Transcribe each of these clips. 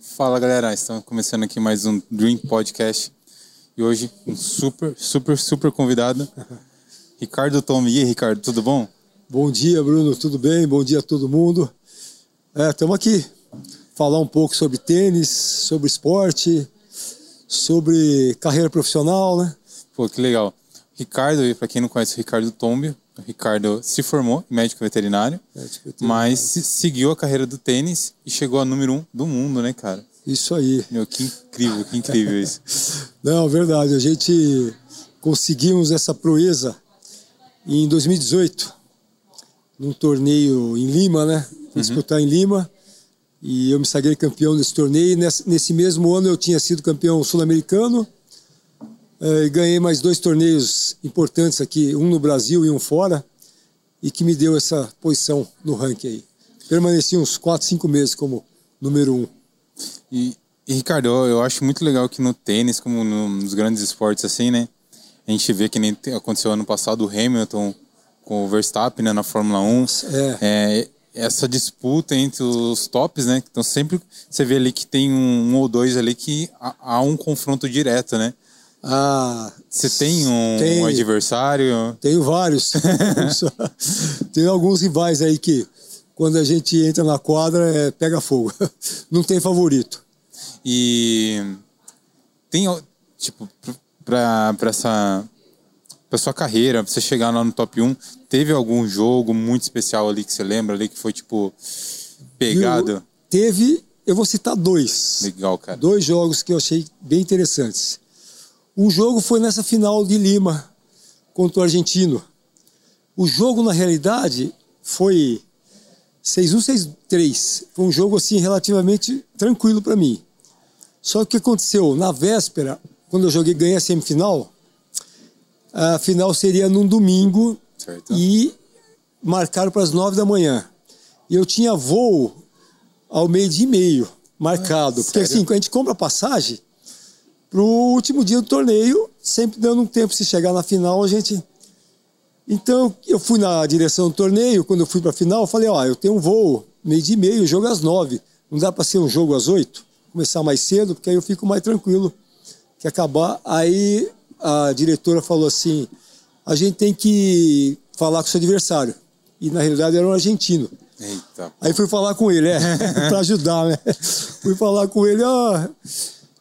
Fala galera, estamos começando aqui mais um Dream Podcast e hoje um super, super, super convidado, Ricardo Tom. E aí, Ricardo, tudo bom? Bom dia, Bruno, tudo bem? Bom dia a todo mundo. Estamos é, aqui falar um pouco sobre tênis, sobre esporte, sobre carreira profissional, né? Pô, que legal. Ricardo, para quem não conhece o Ricardo Tombio, Ricardo se formou médico veterinário, médico veterinário. mas seguiu a carreira do tênis e chegou a número um do mundo, né, cara? Isso aí. Meu, que incrível, que incrível isso. Não, verdade. A gente conseguimos essa proeza em 2018, num torneio em Lima, né? Uhum. Disputar em Lima. E eu me sagrei campeão desse torneio. Nesse, nesse mesmo ano eu tinha sido campeão sul-americano. É, e ganhei mais dois torneios importantes aqui, um no Brasil e um fora, e que me deu essa posição no ranking aí. Permaneci uns 4, 5 meses como número um. E, e, Ricardo, eu acho muito legal que no tênis, como nos grandes esportes assim, né? A gente vê que nem aconteceu ano passado o Hamilton com o Verstappen né, na Fórmula 1. É. é essa disputa entre os tops, né? Então sempre você vê ali que tem um, um ou dois ali que há, há um confronto direto, né? Ah, você tem um, um, adversário? Tenho vários. tem alguns rivais aí que quando a gente entra na quadra é, pega fogo. Não tem favorito. E tem tipo para essa para sua carreira, pra você chegar lá no top 1, teve algum jogo muito especial ali que você lembra ali que foi tipo pegado? Eu, teve, eu vou citar dois. Legal, cara. Dois jogos que eu achei bem interessantes. Um jogo foi nessa final de Lima contra o argentino. O jogo na realidade foi 6-1, 6-3. Foi um jogo assim relativamente tranquilo para mim. Só que o que aconteceu na véspera, quando eu joguei ganhei a semifinal, a final seria num domingo certo. e marcaram para as nove da manhã. E eu tinha voo ao meio-dia e meio marcado. Ah, porque assim, quando a gente compra passagem, para o último dia do torneio, sempre dando um tempo se chegar na final, a gente. Então eu fui na direção do torneio, quando eu fui para a final, eu falei: Ó, eu tenho um voo meio-dia e meio, jogo às nove. Não dá para ser um jogo às oito? Começar mais cedo, porque aí eu fico mais tranquilo que acabar. Aí a diretora falou assim: a gente tem que falar com o seu adversário. E na realidade era um argentino. Eita. Aí fui falar com ele, é, para ajudar, né? Fui falar com ele, ó,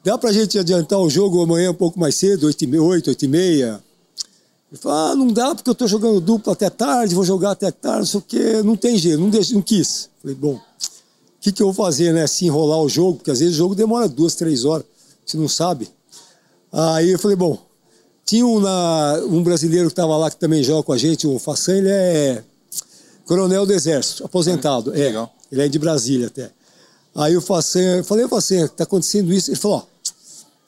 dá pra gente adiantar o jogo amanhã um pouco mais cedo, 8 e meia, 8, 8 e meia? Ele falou, ah, não dá porque eu tô jogando duplo até tarde, vou jogar até tarde, não sei o quê, não tem jeito, não, deixe, não quis. Falei, bom, o que, que eu vou fazer, né? Se enrolar o jogo, porque às vezes o jogo demora duas, três horas, você não sabe. Aí eu falei, bom, tinha um, na, um brasileiro que estava lá que também joga com a gente, o Façan, ele é coronel do Exército, aposentado. é, legal. Ele é de Brasília até. Aí o Façan, falei, o Façan, está acontecendo isso? Ele falou, ó,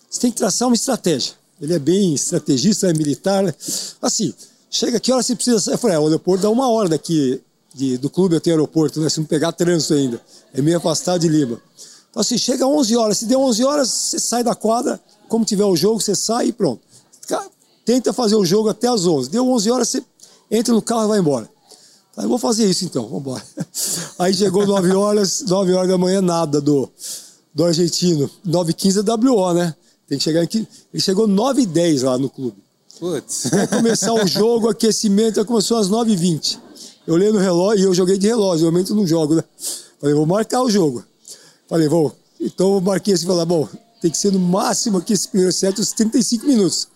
você tem que traçar uma estratégia. Ele é bem estrategista, é militar. Né? Assim, chega que hora você precisa? Eu falei, é, o aeroporto dá uma hora daqui de, do clube até o aeroporto, né? Se não pegar trânsito ainda. É meio afastado de Lima. Então assim, chega 11 horas. Se der 11 horas, você sai da quadra, como tiver o jogo, você sai e pronto tenta fazer o jogo até as 11. Deu 11 horas, você entra no carro e vai embora. Aí vou fazer isso então, vamos embora. Aí chegou 9 horas, 9 horas da manhã, nada do, do argentino. 9 15 é WO, né? Tem que chegar aqui. Ele chegou 9 10 lá no clube. Putz. Vai começar o jogo, aquecimento, começou às 9 20 Eu olhei no relógio e eu joguei de relógio, normalmente eu não jogo, né? Falei, vou marcar o jogo. Falei, vou. Então eu marquei assim, falar, bom, tem que ser no máximo aqui esse primeiro set, uns 35 minutos.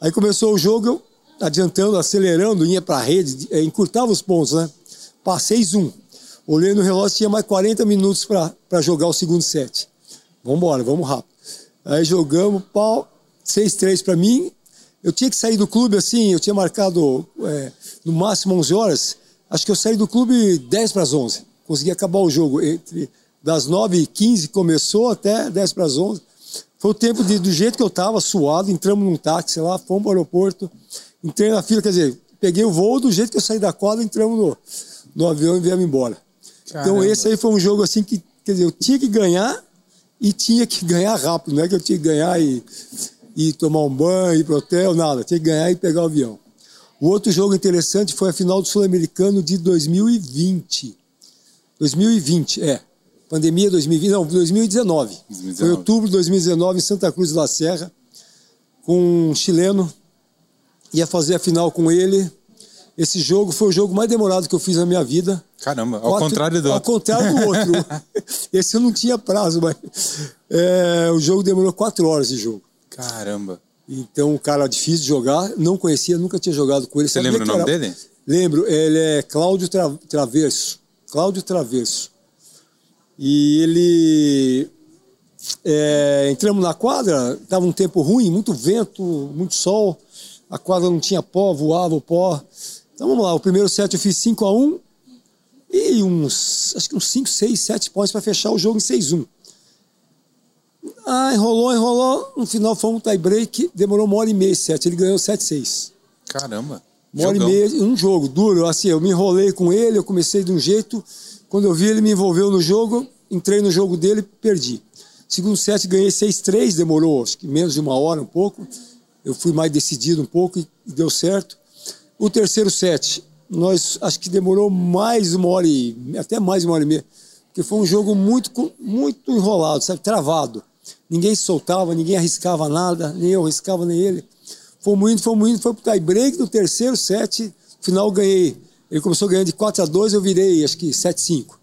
Aí começou o jogo, eu adiantando, acelerando, ia para a rede, é, encurtava os pontos, né? Passei zoom. Olhei no relógio, tinha mais 40 minutos para jogar o segundo set. Vamos embora, vamos rápido. Aí jogamos, pau, 6-3 para mim. Eu tinha que sair do clube assim, eu tinha marcado é, no máximo 11 horas. Acho que eu saí do clube 10 para as 11. Consegui acabar o jogo entre das 9h15 começou até 10 para as 11. Foi o tempo de, do jeito que eu estava, suado, entramos num táxi lá, fomos para o aeroporto, entrei na fila, quer dizer, peguei o voo do jeito que eu saí da quadra, entramos no, no avião e viemos embora. Caramba. Então esse aí foi um jogo assim que, quer dizer, eu tinha que ganhar e tinha que ganhar rápido, não é que eu tinha que ganhar e, e tomar um banho, ir pro hotel, nada, tinha que ganhar e pegar o avião. O outro jogo interessante foi a final do Sul-Americano de 2020. 2020, é. Pandemia 2020, não, 2019. 2019. Foi outubro de 2019 em Santa Cruz da Serra, com um chileno. Ia fazer a final com ele. Esse jogo foi o jogo mais demorado que eu fiz na minha vida. Caramba, ao Quatro, contrário do outro. Ao contrário do outro. Esse eu não tinha prazo, mas é, o jogo demorou quatro horas de jogo. Caramba. Então, o cara difícil de jogar, não conhecia, nunca tinha jogado com ele. Você lembra o nome era... dele? Lembro, ele é Cláudio Tra... Traverso. Cláudio Traverso. E ele. É, entramos na quadra, estava um tempo ruim, muito vento, muito sol, a quadra não tinha pó, voava o pó. Então vamos lá, o primeiro set eu fiz 5 a 1 e uns, acho que uns 5, 6, 7 pontos para fechar o jogo em 6 1 ah, enrolou, enrolou. No final foi um tie break, demorou uma hora e meia sete. Ele ganhou 7-6. Caramba. Uma hora e meia, um jogo duro. Assim, eu me enrolei com ele, eu comecei de um jeito. Quando eu vi, ele me envolveu no jogo, entrei no jogo dele perdi. Segundo set, ganhei 6-3, demorou acho que menos de uma hora, um pouco. Eu fui mais decidido um pouco e deu certo. O terceiro set, nós acho que demorou mais uma hora e até mais uma hora e meia, porque foi um jogo muito muito enrolado, sabe, travado. Ninguém soltava, ninguém arriscava nada, nem eu arriscava, nem ele. Foi muito, foi muito, foi pro tie break no terceiro set. Final ganhei. Ele começou ganhando de 4 a 2 eu virei acho que 7 a 5.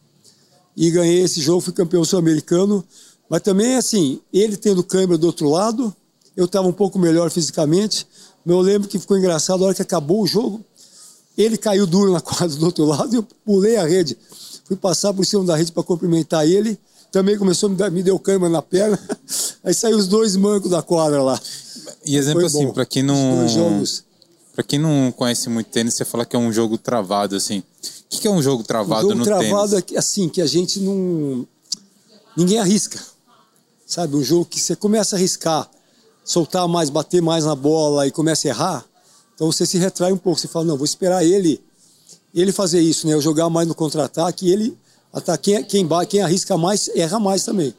E ganhei esse jogo, fui campeão sul-americano. Mas também, assim, ele tendo câmera do outro lado, eu estava um pouco melhor fisicamente. Mas eu lembro que ficou engraçado, a hora que acabou o jogo, ele caiu duro na quadra do outro lado e eu pulei a rede. Fui passar por cima da rede para cumprimentar ele também começou a me, dar, me deu cama na perna. Aí saiu os dois mancos da quadra lá. E exemplo Foi assim, para quem não. Para quem não conhece muito tênis, você fala que é um jogo travado, assim. O que, que é um jogo travado um jogo no travado tênis? é assim, que a gente não. Ninguém arrisca. Sabe? Um jogo que você começa a arriscar, soltar mais, bater mais na bola e começa a errar. Então você se retrai um pouco. Você fala, não, vou esperar ele ele fazer isso, né? Eu jogar mais no contra-ataque ele quem, quem, quem arrisca mais, erra mais também.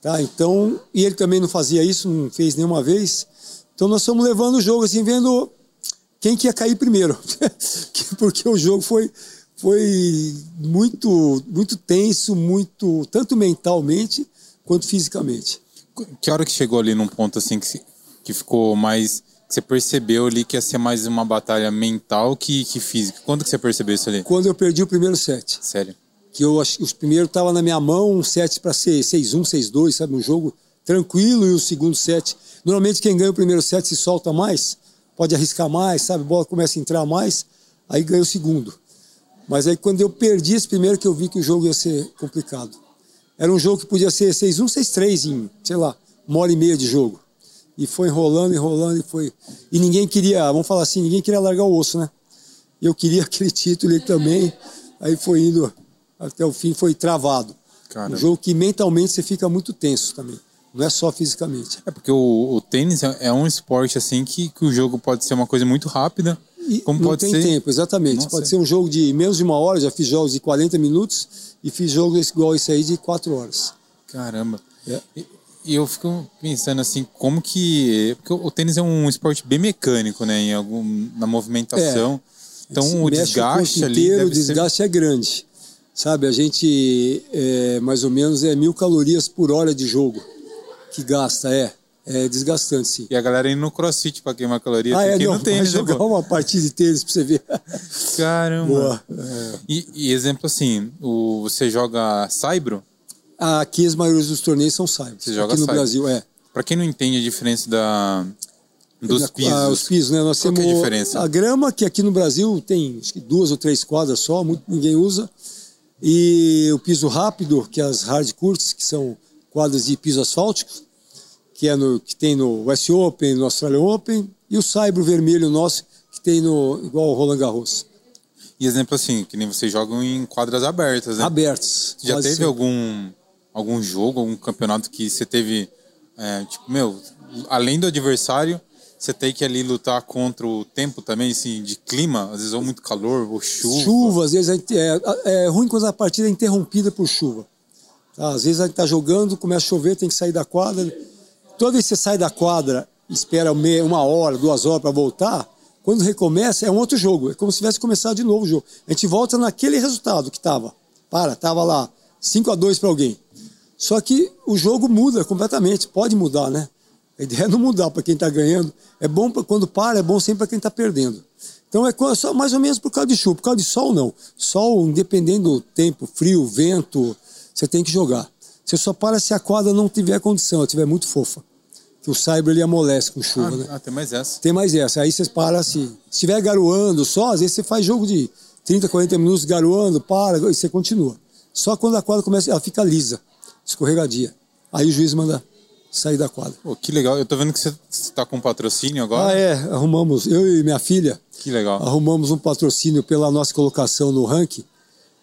Tá? Então, e ele também não fazia isso, não fez nenhuma vez. Então nós estamos levando o jogo assim, vendo quem que ia cair primeiro. Porque o jogo foi, foi muito, muito tenso, muito, tanto mentalmente quanto fisicamente. Que hora que chegou ali num ponto assim que, que ficou mais. Que você percebeu ali que ia ser mais uma batalha mental que, que física? Quando que você percebeu isso ali? Quando eu perdi o primeiro set. Sério? que eu os primeiros estavam na minha mão, um set para ser 6-1, 6-2, sabe? Um jogo tranquilo e o segundo set. Normalmente quem ganha o primeiro set se solta mais, pode arriscar mais, sabe? A bola começa a entrar mais, aí ganha o segundo. Mas aí quando eu perdi esse primeiro que eu vi que o jogo ia ser complicado. Era um jogo que podia ser 6-1, 6-3 em, sei lá, uma hora e meia de jogo. E foi enrolando, enrolando e foi. E ninguém queria, vamos falar assim, ninguém queria largar o osso, né? Eu queria aquele título e também. Aí foi indo até o fim foi travado. Um jogo que mentalmente você fica muito tenso também. Não é só fisicamente. É porque o, o tênis é, é um esporte assim que, que o jogo pode ser uma coisa muito rápida. Como não pode tem ser... tempo, exatamente. Nossa. Pode ser um jogo de menos de uma hora, já fiz jogos de 40 minutos e fiz jogos igual esse aí de 4 horas. Caramba. É. E, e, eu fico pensando assim, como que. Porque o tênis é um esporte bem mecânico, né? Em algum, na movimentação. É. Então o desgaste o ali. Inteiro, o desgaste ser... é grande. Sabe, a gente é, mais ou menos é mil calorias por hora de jogo que gasta, é. É desgastante, sim. E a galera indo no crossfit pra queimar caloria. Ah, é, não, no tênis, vai jogar uma partida de tênis pra você ver. Caramba. É. E, e, exemplo assim, o, você joga saibro? Aqui as maiores dos torneios são saibro. Você joga Aqui no saibro. Brasil, é. Pra quem não entende a diferença da, dos pisos. Ah, os pisos, né? Nós Qual temos é a diferença? A grama, que aqui no Brasil tem acho que duas ou três quadras só, muito, ninguém usa. E o piso rápido, que é as hard courts, que são quadras de piso asfáltico, que, é no, que tem no West Open, no Australian Open, e o saibro vermelho nosso, que tem no igual o Roland Garros. E exemplo assim, que nem vocês jogam em quadras abertas, né? Abertas. Já teve algum, algum jogo, algum campeonato que você teve, é, tipo, meu, além do adversário, você tem que ali lutar contra o tempo também, assim, de clima, às vezes ou muito calor, ou chuva. Chuva, às vezes é, é, é ruim quando a partida é interrompida por chuva. Tá? Às vezes a gente está jogando, começa a chover, tem que sair da quadra. Toda vez que você sai da quadra, espera uma hora, duas horas para voltar, quando recomeça é um outro jogo. É como se tivesse começado de novo o jogo. A gente volta naquele resultado que estava. Para, estava lá 5 a 2 para alguém. Só que o jogo muda completamente, pode mudar, né? A ideia é não mudar para quem está ganhando. É bom pra, quando para, é bom sempre para quem está perdendo. Então é só mais ou menos por causa de chuva. Por causa de sol, não. Sol, independendo do tempo, frio, vento, você tem que jogar. Você só para se a quadra não tiver condição, ela estiver muito fofa. Que o cyber ele amolece com chuva, ah, né? Ah, tem mais essa. Tem mais essa. Aí você para assim. Se estiver garoando só, às vezes você faz jogo de 30, 40 minutos garoando, para, e você continua. Só quando a quadra começa, ela fica lisa, escorregadia. Aí o juiz manda sair da quadra. Que legal. Eu tô vendo que você está com patrocínio agora. Ah, é. Arrumamos, eu e minha filha. Que legal. Arrumamos um patrocínio pela nossa colocação no ranking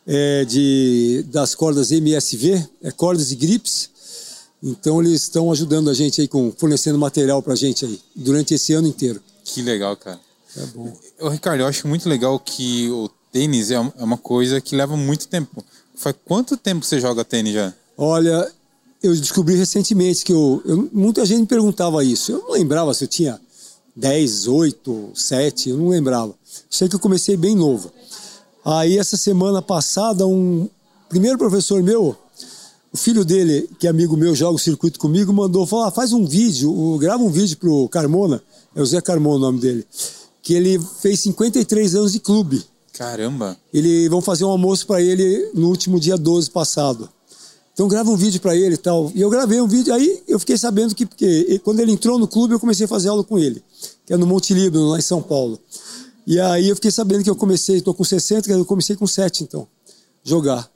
é, de, das cordas MSV, é, cordas e grips. Então eles estão ajudando a gente aí com fornecendo material pra gente aí durante esse ano inteiro. Que legal, cara. É bom. Ô, Ricardo, eu acho muito legal que o tênis é, é uma coisa que leva muito tempo. Faz quanto tempo você joga tênis já? Olha, eu descobri recentemente que eu, eu, muita gente me perguntava isso. Eu não lembrava se eu tinha 10, 8, 7, eu não lembrava. Sei que eu comecei bem novo. Aí essa semana passada, um primeiro professor meu, o filho dele, que é amigo meu, joga o circuito comigo, mandou falar: faz um vídeo, grava um vídeo pro Carmona, é o Zé Carmona o nome dele, que ele fez 53 anos de clube. Caramba! Ele vão fazer um almoço para ele no último dia 12 passado. Então grava um vídeo para ele e tal. E eu gravei um vídeo, aí eu fiquei sabendo que, porque quando ele entrou no clube, eu comecei a fazer aula com ele, que é no Monte Líbano, lá em São Paulo. E aí eu fiquei sabendo que eu comecei, estou com 60, eu comecei com 7 então, jogar.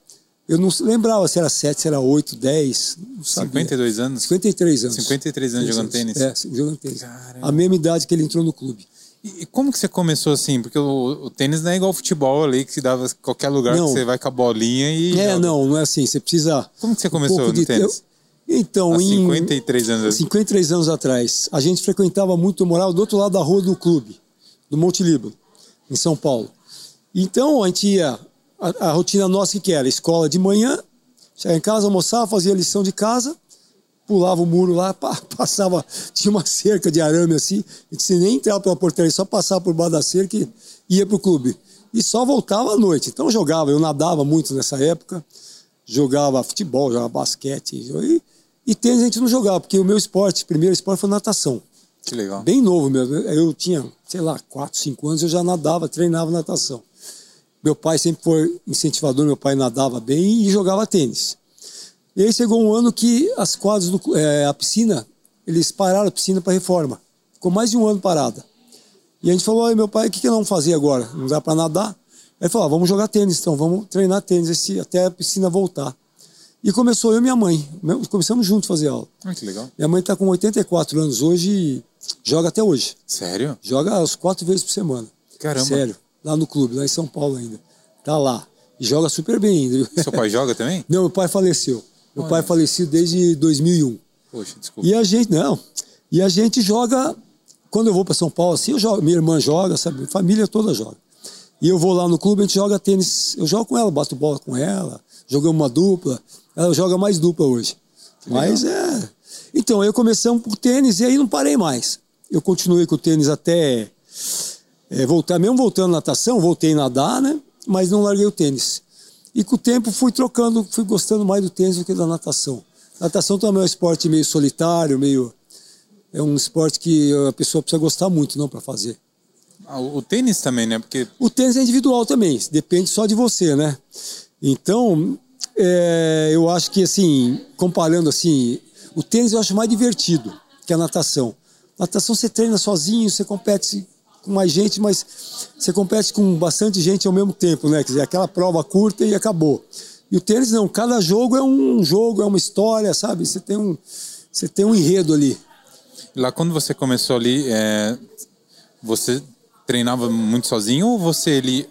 Eu não lembrava se era 7, se era 8, 10. Não 52 anos? 53 anos. 53 anos jogando tênis? É, jogando tênis. Caramba. A mesma idade que ele entrou no clube. E, como que você começou assim? Porque o, o, tênis não é igual ao futebol ali, que se dava qualquer lugar não. que você vai com a bolinha e. É, joga. não, não é assim. Você precisa. Como que você começou um no tênis? Eu... Então, Há em 53 anos. 53 anos atrás, a gente frequentava muito, eu morava do outro lado da rua do clube, do Monte Líbano, em São Paulo. Então, a gente ia, a, a rotina nossa que era escola de manhã, chegava em casa, almoçava, fazia lição de casa, pulava o muro lá, passava, tinha uma cerca de arame assim, a gente nem entrava pela portaria, só passava por baixo da cerca e ia pro clube. E só voltava à noite. Então jogava, eu nadava muito nessa época, jogava futebol, jogava basquete. E, e tênis a gente não jogava, porque o meu esporte, primeiro esporte foi natação. Que legal. Bem novo mesmo. Eu tinha, sei lá, 4, 5 anos, eu já nadava, treinava natação. Meu pai sempre foi incentivador, meu pai nadava bem e jogava tênis. E aí chegou um ano que as quadras, do, é, a piscina, eles pararam a piscina para reforma. Ficou mais de um ano parada. E a gente falou, meu pai, o que, que nós vamos fazer agora? Não dá para nadar? Aí falou, ah, vamos jogar tênis então, vamos treinar tênis esse, até a piscina voltar. E começou eu e minha mãe. Começamos juntos a fazer aula. Ah, que legal. Minha mãe está com 84 anos hoje e joga até hoje. Sério? Joga as quatro vezes por semana. Caramba. Sério. Lá no clube, lá em São Paulo ainda. Tá lá. E joga super bem ainda. Seu pai joga também? Não, meu pai faleceu. Meu Olha. pai faleceu desde 2001. Poxa, desculpa. E a gente, não. E a gente joga, quando eu vou para São Paulo, assim, eu jogo, minha irmã joga, sabe? Família toda joga. E eu vou lá no clube, a gente joga tênis. Eu jogo com ela, bato bola com ela, jogamos uma dupla. Ela joga mais dupla hoje. Mas é. Então, eu começamos por tênis e aí não parei mais. Eu continuei com o tênis até é, voltar, mesmo voltando à natação, voltei a nadar, né? Mas não larguei o tênis. E com o tempo fui trocando, fui gostando mais do tênis do que da natação. natação também é um esporte meio solitário, meio. É um esporte que a pessoa precisa gostar muito, não, para fazer. Ah, o tênis também, né? Porque... O tênis é individual também, depende só de você, né? Então, é, eu acho que, assim, comparando assim, o tênis eu acho mais divertido que a natação. Natação você treina sozinho, você compete com mais gente, mas você compete com bastante gente ao mesmo tempo, né? Quer dizer, aquela prova curta e acabou. E o tênis não, cada jogo é um jogo, é uma história, sabe? Você tem um, você tem um enredo ali. Lá quando você começou ali, é, você treinava muito sozinho ou você ali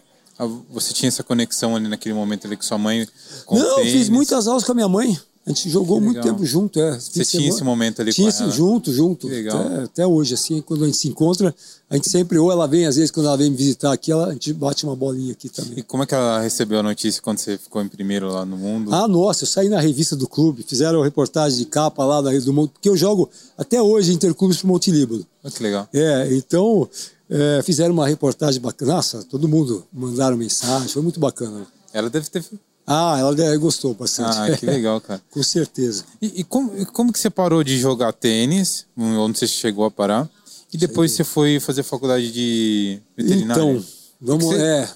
você tinha essa conexão ali naquele momento ali com sua mãe? Com não, eu fiz muitas aulas com a minha mãe. A gente jogou muito tempo junto, é. Você tinha esse momento ali tinha com ela? junto, junto. Legal. Até, até, hoje, assim, quando a gente se encontra, a gente sempre, ou ela vem, às vezes, quando ela vem me visitar aqui, ela, a gente bate uma bolinha aqui também. E como é que ela recebeu a notícia quando você ficou em primeiro lá no mundo? Ah, nossa, eu saí na revista do clube, fizeram reportagem de capa lá da do mundo, porque eu jogo até hoje interclubes pro Monte Líbano. Ah, que legal. É, então, é, fizeram uma reportagem bacana. Nossa, todo mundo mandaram mensagem, foi muito bacana. Ela deve ter Ah, ela gostou bastante. Ah, que legal, cara. Com certeza. E, e, como, e como que você parou de jogar tênis? Onde você chegou a parar? E depois Sei. você foi fazer faculdade de veterinária? Então, vamos... Você, é...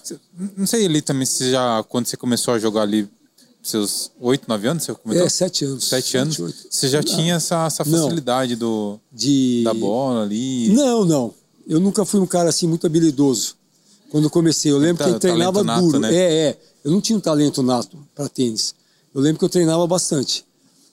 Não sei ali também se já... Quando você começou a jogar ali seus oito, nove anos, você comentou? É, sete anos. Sete, anos. Você já tinha essa, essa facilidade do, de... da bola ali? Não, não. Eu nunca fui um cara assim muito habilidoso. Quando comecei, eu lembro que eu treinava nato, duro. Né? É, é. Eu não tinha um talento nato para tênis. Eu lembro que eu treinava bastante.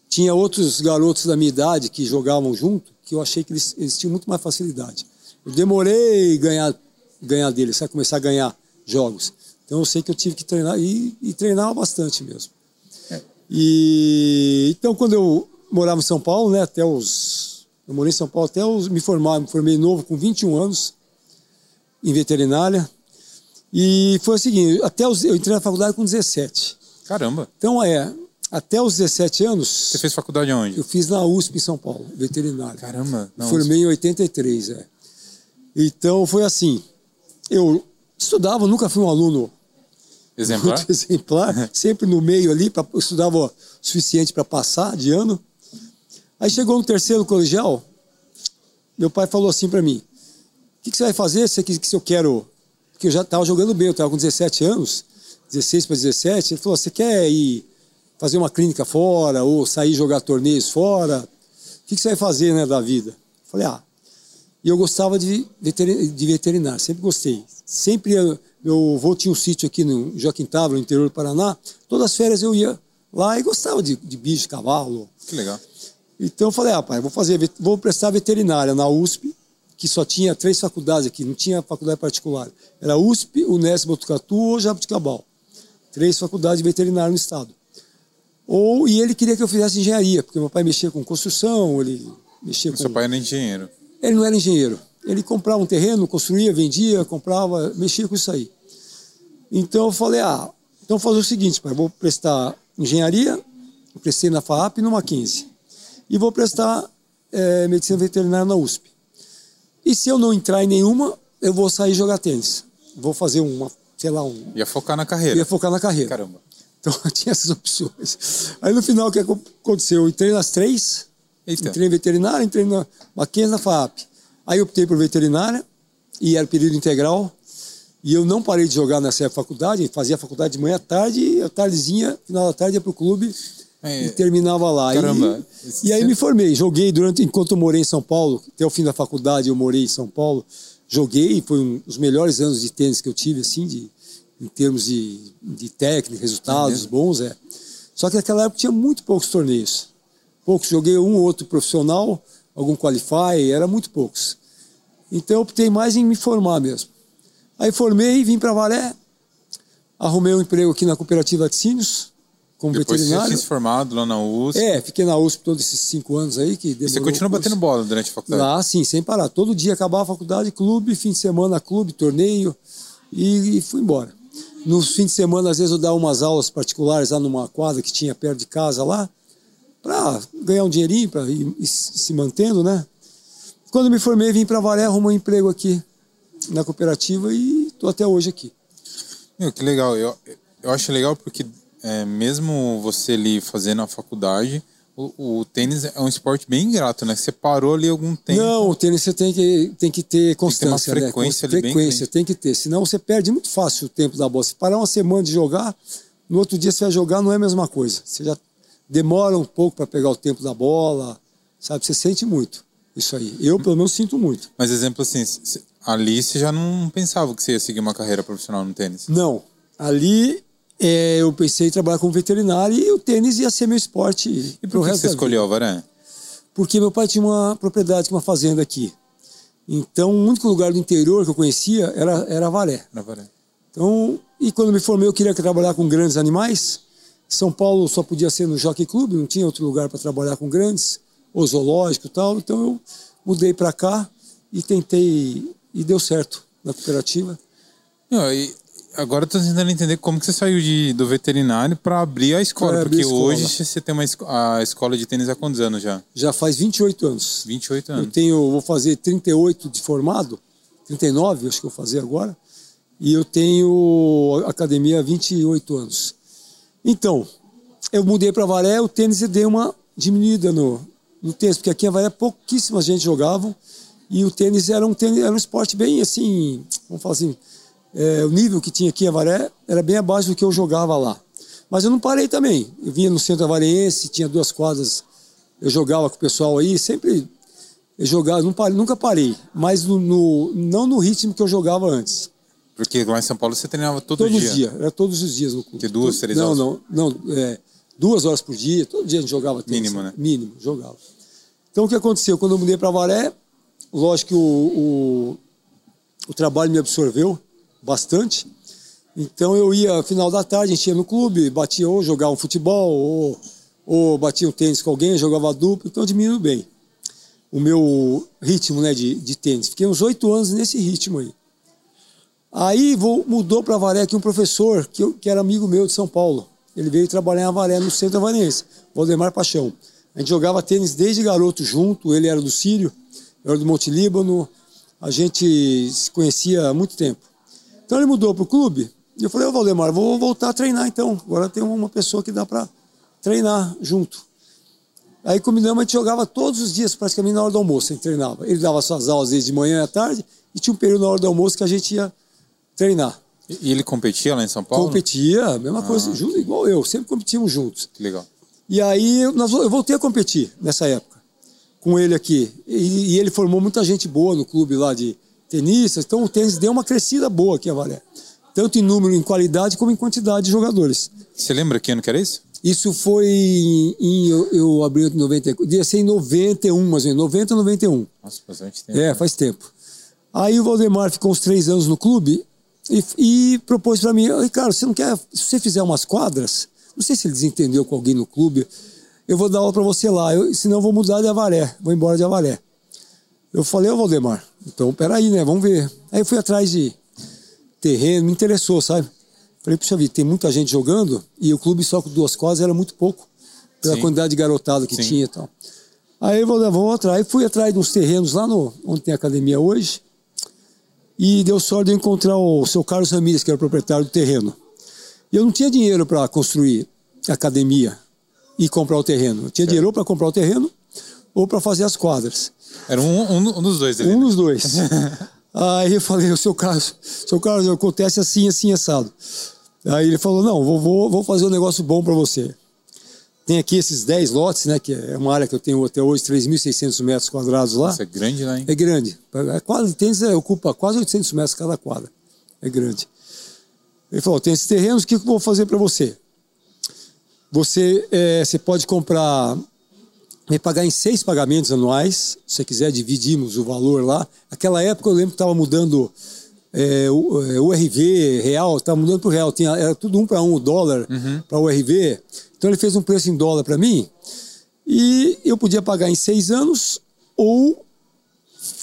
Tinha outros garotos da minha idade que jogavam junto, que eu achei que eles, eles tinham muito mais facilidade. Eu demorei ganhar ganhar deles, sabe? começar a ganhar jogos. Então eu sei que eu tive que treinar e, e treinava bastante mesmo. E então quando eu morava em São Paulo, né, até os eu morei em São Paulo até os me formar, me formei novo com 21 anos em veterinária. E foi o seguinte, até os, eu entrei na faculdade com 17. Caramba. Então é, até os 17 anos. Você fez faculdade onde? Eu fiz na USP em São Paulo, veterinária. Caramba. Formei em 83, é. Então foi assim, eu estudava, nunca fui um aluno Exemplar? exemplar, sempre no meio ali, pra, eu estudava o suficiente para passar de ano. Aí chegou no terceiro colegial, meu pai falou assim para mim: O que, que, você vai fazer se, se eu quero. Porque eu já estava jogando bem, eu estava com 17 anos, 16 para 17. Ele falou: Você quer ir fazer uma clínica fora ou sair jogar torneios fora? O que, que você vai fazer né, da vida? Eu falei: Ah, e eu gostava de, veterinário, sempre gostei. Sempre meu avô tinha um sítio aqui no Joaquim Távora, no interior do Paraná. Todas as férias eu ia lá e gostava de, de bicho, de cavalo. Que legal. Então eu falei, ah, pai, vou fazer, vou prestar veterinária na USP, que só tinha três faculdades aqui, não tinha faculdade particular. Era USP, Unesp, Botucatu ou Jabuticabal. Três faculdades de veterinária no estado. Ou, e ele queria que eu fizesse engenharia, porque meu pai mexia com construção, ele mexia com... Seu pai era engenheiro? Ele não era engenheiro. Ele comprava um terreno, construía, vendia, comprava, mexia com isso aí. Então eu falei, ah, então vou fazer o seguinte, pai, vou prestar engenharia, eu prestei na FAAP e no Mackenzie. E vou prestar é, medicina veterinária na USP. E se eu não entrar em nenhuma, eu vou sair jogar tênis. Vou fazer uma, sei lá, um. Ia focar na carreira. Ia focar na carreira. Caramba. Então tinha essas opções. Aí no final o que aconteceu? Eu entrei nas três. Eita. Entrei em veterinária, entrei na Mackenzie na FAAP. Aí optei por veterinária e era período integral. E eu não parei de jogar nessa faculdade, fazia faculdade de manhã à tarde, e a tardezinha, final da tarde ia pro clube é, e terminava lá. Caramba. E, e aí me formei, joguei durante enquanto eu morei em São Paulo, até o fim da faculdade eu morei em São Paulo. Joguei, foi um dos melhores anos de tênis que eu tive, assim, de, em termos de, de técnica, resultados é bons, é. Só que naquela época tinha muito poucos torneios. Poucos, joguei um ou outro profissional, algum qualify, era muito poucos. Então eu optei mais em me formar mesmo. Aí formei, vim para Valé, arrumei um emprego aqui na cooperativa Laticínios, como Depois veterinário. Depois formado lá na USP. É, fiquei na USP todos esses cinco anos aí. Que e você continua batendo bola durante a faculdade? Lá, sim, sem parar. Todo dia acabava a faculdade, clube, fim de semana, clube, torneio, e, e fui embora. Nos fins de semana, às vezes, eu dava umas aulas particulares lá numa quadra que tinha perto de casa lá para ganhar um dinheirinho, para ir, ir, se mantendo, né? Quando me formei, vim para Varé, arrumei um emprego aqui na cooperativa e estou até hoje aqui. Meu, que legal. Eu, eu acho legal porque é, mesmo você ali fazendo a faculdade, o, o, tênis é um esporte bem ingrato, né? Você parou ali algum tempo. Não, o tênis você tem que, tem que ter constância. Tem que ter frequência, né? frequência tem que ter. Senão você perde muito fácil o tempo da bola. Se parar uma semana de jogar, no outro dia você vai jogar, não é a mesma coisa. Você já demora um pouco para pegar o tempo da bola, sabe? Você sente muito isso aí. Eu, pelo menos, sinto muito. Mas, exemplo assim, ali você já não pensava que você ia seguir uma carreira profissional no tênis? Não. Ali é, eu pensei em trabalhar como veterinário e o tênis ia ser meu esporte. E por que você escolheu Alvaré? Porque meu pai tinha uma propriedade, uma fazenda aqui. Então, o único lugar do interior que eu conhecia era, era Avaré. Avaré. Então, e quando me formei, eu queria trabalhar com grandes animais. São Paulo só podia ser no Jockey Club, não tinha outro lugar para trabalhar com grandes, ou zoológico e tal. Então eu mudei para cá e tentei, e deu certo na cooperativa. Não, e agora estou tentando entender como que você saiu de, do veterinário para abrir a escola, porque a hoje você tem uma a escola de tênis há quantos anos já? Já faz 28 anos. 28 anos. Eu tenho, vou fazer 38 de formado, 39 acho que eu vou fazer agora, e eu tenho academia há 28 anos. Então, eu mudei para Varé, o tênis deu uma diminuída no, no tênis, porque aqui em Varé pouquíssima gente jogavam e o tênis era um, tênis, era um esporte bem assim, vamos falar assim, é, o nível que tinha aqui em Avaré era bem abaixo do que eu jogava lá. Mas eu não parei também. Eu vinha no centro avarense, tinha duas quadras, eu jogava com o pessoal aí, sempre eu jogava, não parei, nunca parei, mas no, no, não no ritmo que eu jogava antes. Porque lá em São Paulo você treinava todo todos dia? Todos os dias, era todos os dias no clube. Que duas, três não, horas? Não, não, é, duas horas por dia, todo dia a gente jogava tênis. Mínimo, né? Mínimo, jogava. Então o que aconteceu? Quando eu mudei para Varé, lógico que o, o, o trabalho me absorveu bastante. Então eu ia, final da tarde, a gente ia no clube, batia ou jogava um futebol, ou, ou batia um tênis com alguém, jogava duplo, então diminuiu bem o meu ritmo né, de, de tênis. Fiquei uns oito anos nesse ritmo aí. Aí vou, mudou para Avaré aqui um professor que, eu, que era amigo meu de São Paulo. Ele veio trabalhar em Avaré, no centro avarense, Valdemar Paixão. A gente jogava tênis desde garoto junto, ele era do Sírio, eu era do Monte Líbano, a gente se conhecia há muito tempo. Então ele mudou para o clube, e eu falei, ô Valdemar, vou voltar a treinar então. Agora tem uma pessoa que dá para treinar junto. Aí combinamos, a gente jogava todos os dias, praticamente na hora do almoço, a gente treinava. Ele dava suas aulas desde de manhã à tarde, e tinha um período na hora do almoço que a gente ia treinar. E ele competia lá em São Paulo? Competia, mesma ah. coisa, igual eu, sempre competíamos juntos. Que legal. E aí nós, eu voltei a competir nessa época, com ele aqui. E, e ele formou muita gente boa no clube lá de tenistas, então o tênis deu uma crescida boa aqui a Varé. Tanto em número, em qualidade, como em quantidade de jogadores. Você lembra que ano que era isso? Isso foi em, em eu, eu abri em 90, devia ser em 91, mais ou menos, 90, 91. Nossa, bastante tempo. É, faz tempo. Aí o Valdemar ficou uns três anos no clube e, e propôs para mim, Ricardo, você não quer, se você fizer umas quadras, não sei se ele desentendeu com alguém no clube, eu vou dar aula para você lá, eu, senão eu vou mudar de Avaré, vou embora de Avaré. Eu falei, ô Valdemar, então peraí, né, vamos ver. Aí eu fui atrás de terreno, me interessou, sabe? Falei, puxa vida, tem muita gente jogando e o clube só com duas quadras era muito pouco, pela Sim. quantidade de garotada que Sim. tinha e tal. Aí eu vou levar atrás, fui atrás de uns terrenos lá no, onde tem a academia hoje, e deu sorte de eu encontrar o seu Carlos Ramírez, que era o proprietário do terreno. E eu não tinha dinheiro para construir a academia e comprar o terreno. Eu tinha certo. dinheiro para comprar o terreno ou para fazer as quadras. Era um, um, um dos dois. Um dos dois. Aí eu falei, o seu Carlos, seu Carlos, acontece assim, assim, assado. Aí ele falou, não, vou, vou, vou fazer um negócio bom para você. Tem aqui esses 10 lotes, né, que é uma área que eu tenho até hoje, 3.600 metros quadrados lá. Isso é grande lá, hein? É grande. A quadra de tênis é, ocupa quase 800 metros cada quadra. É grande. Ele falou, tem esses terrenos, o que eu vou fazer para você? Você, é, você pode comprar me pagar em seis pagamentos anuais. Se você quiser, dividimos o valor lá. Naquela época eu lembro que estava mudando é, o, é, o RV, real, estava mudando para o real. Tinha, era tudo um para um, o dólar uhum. para o RV. Então ele fez um preço em dólar para mim. E eu podia pagar em seis anos ou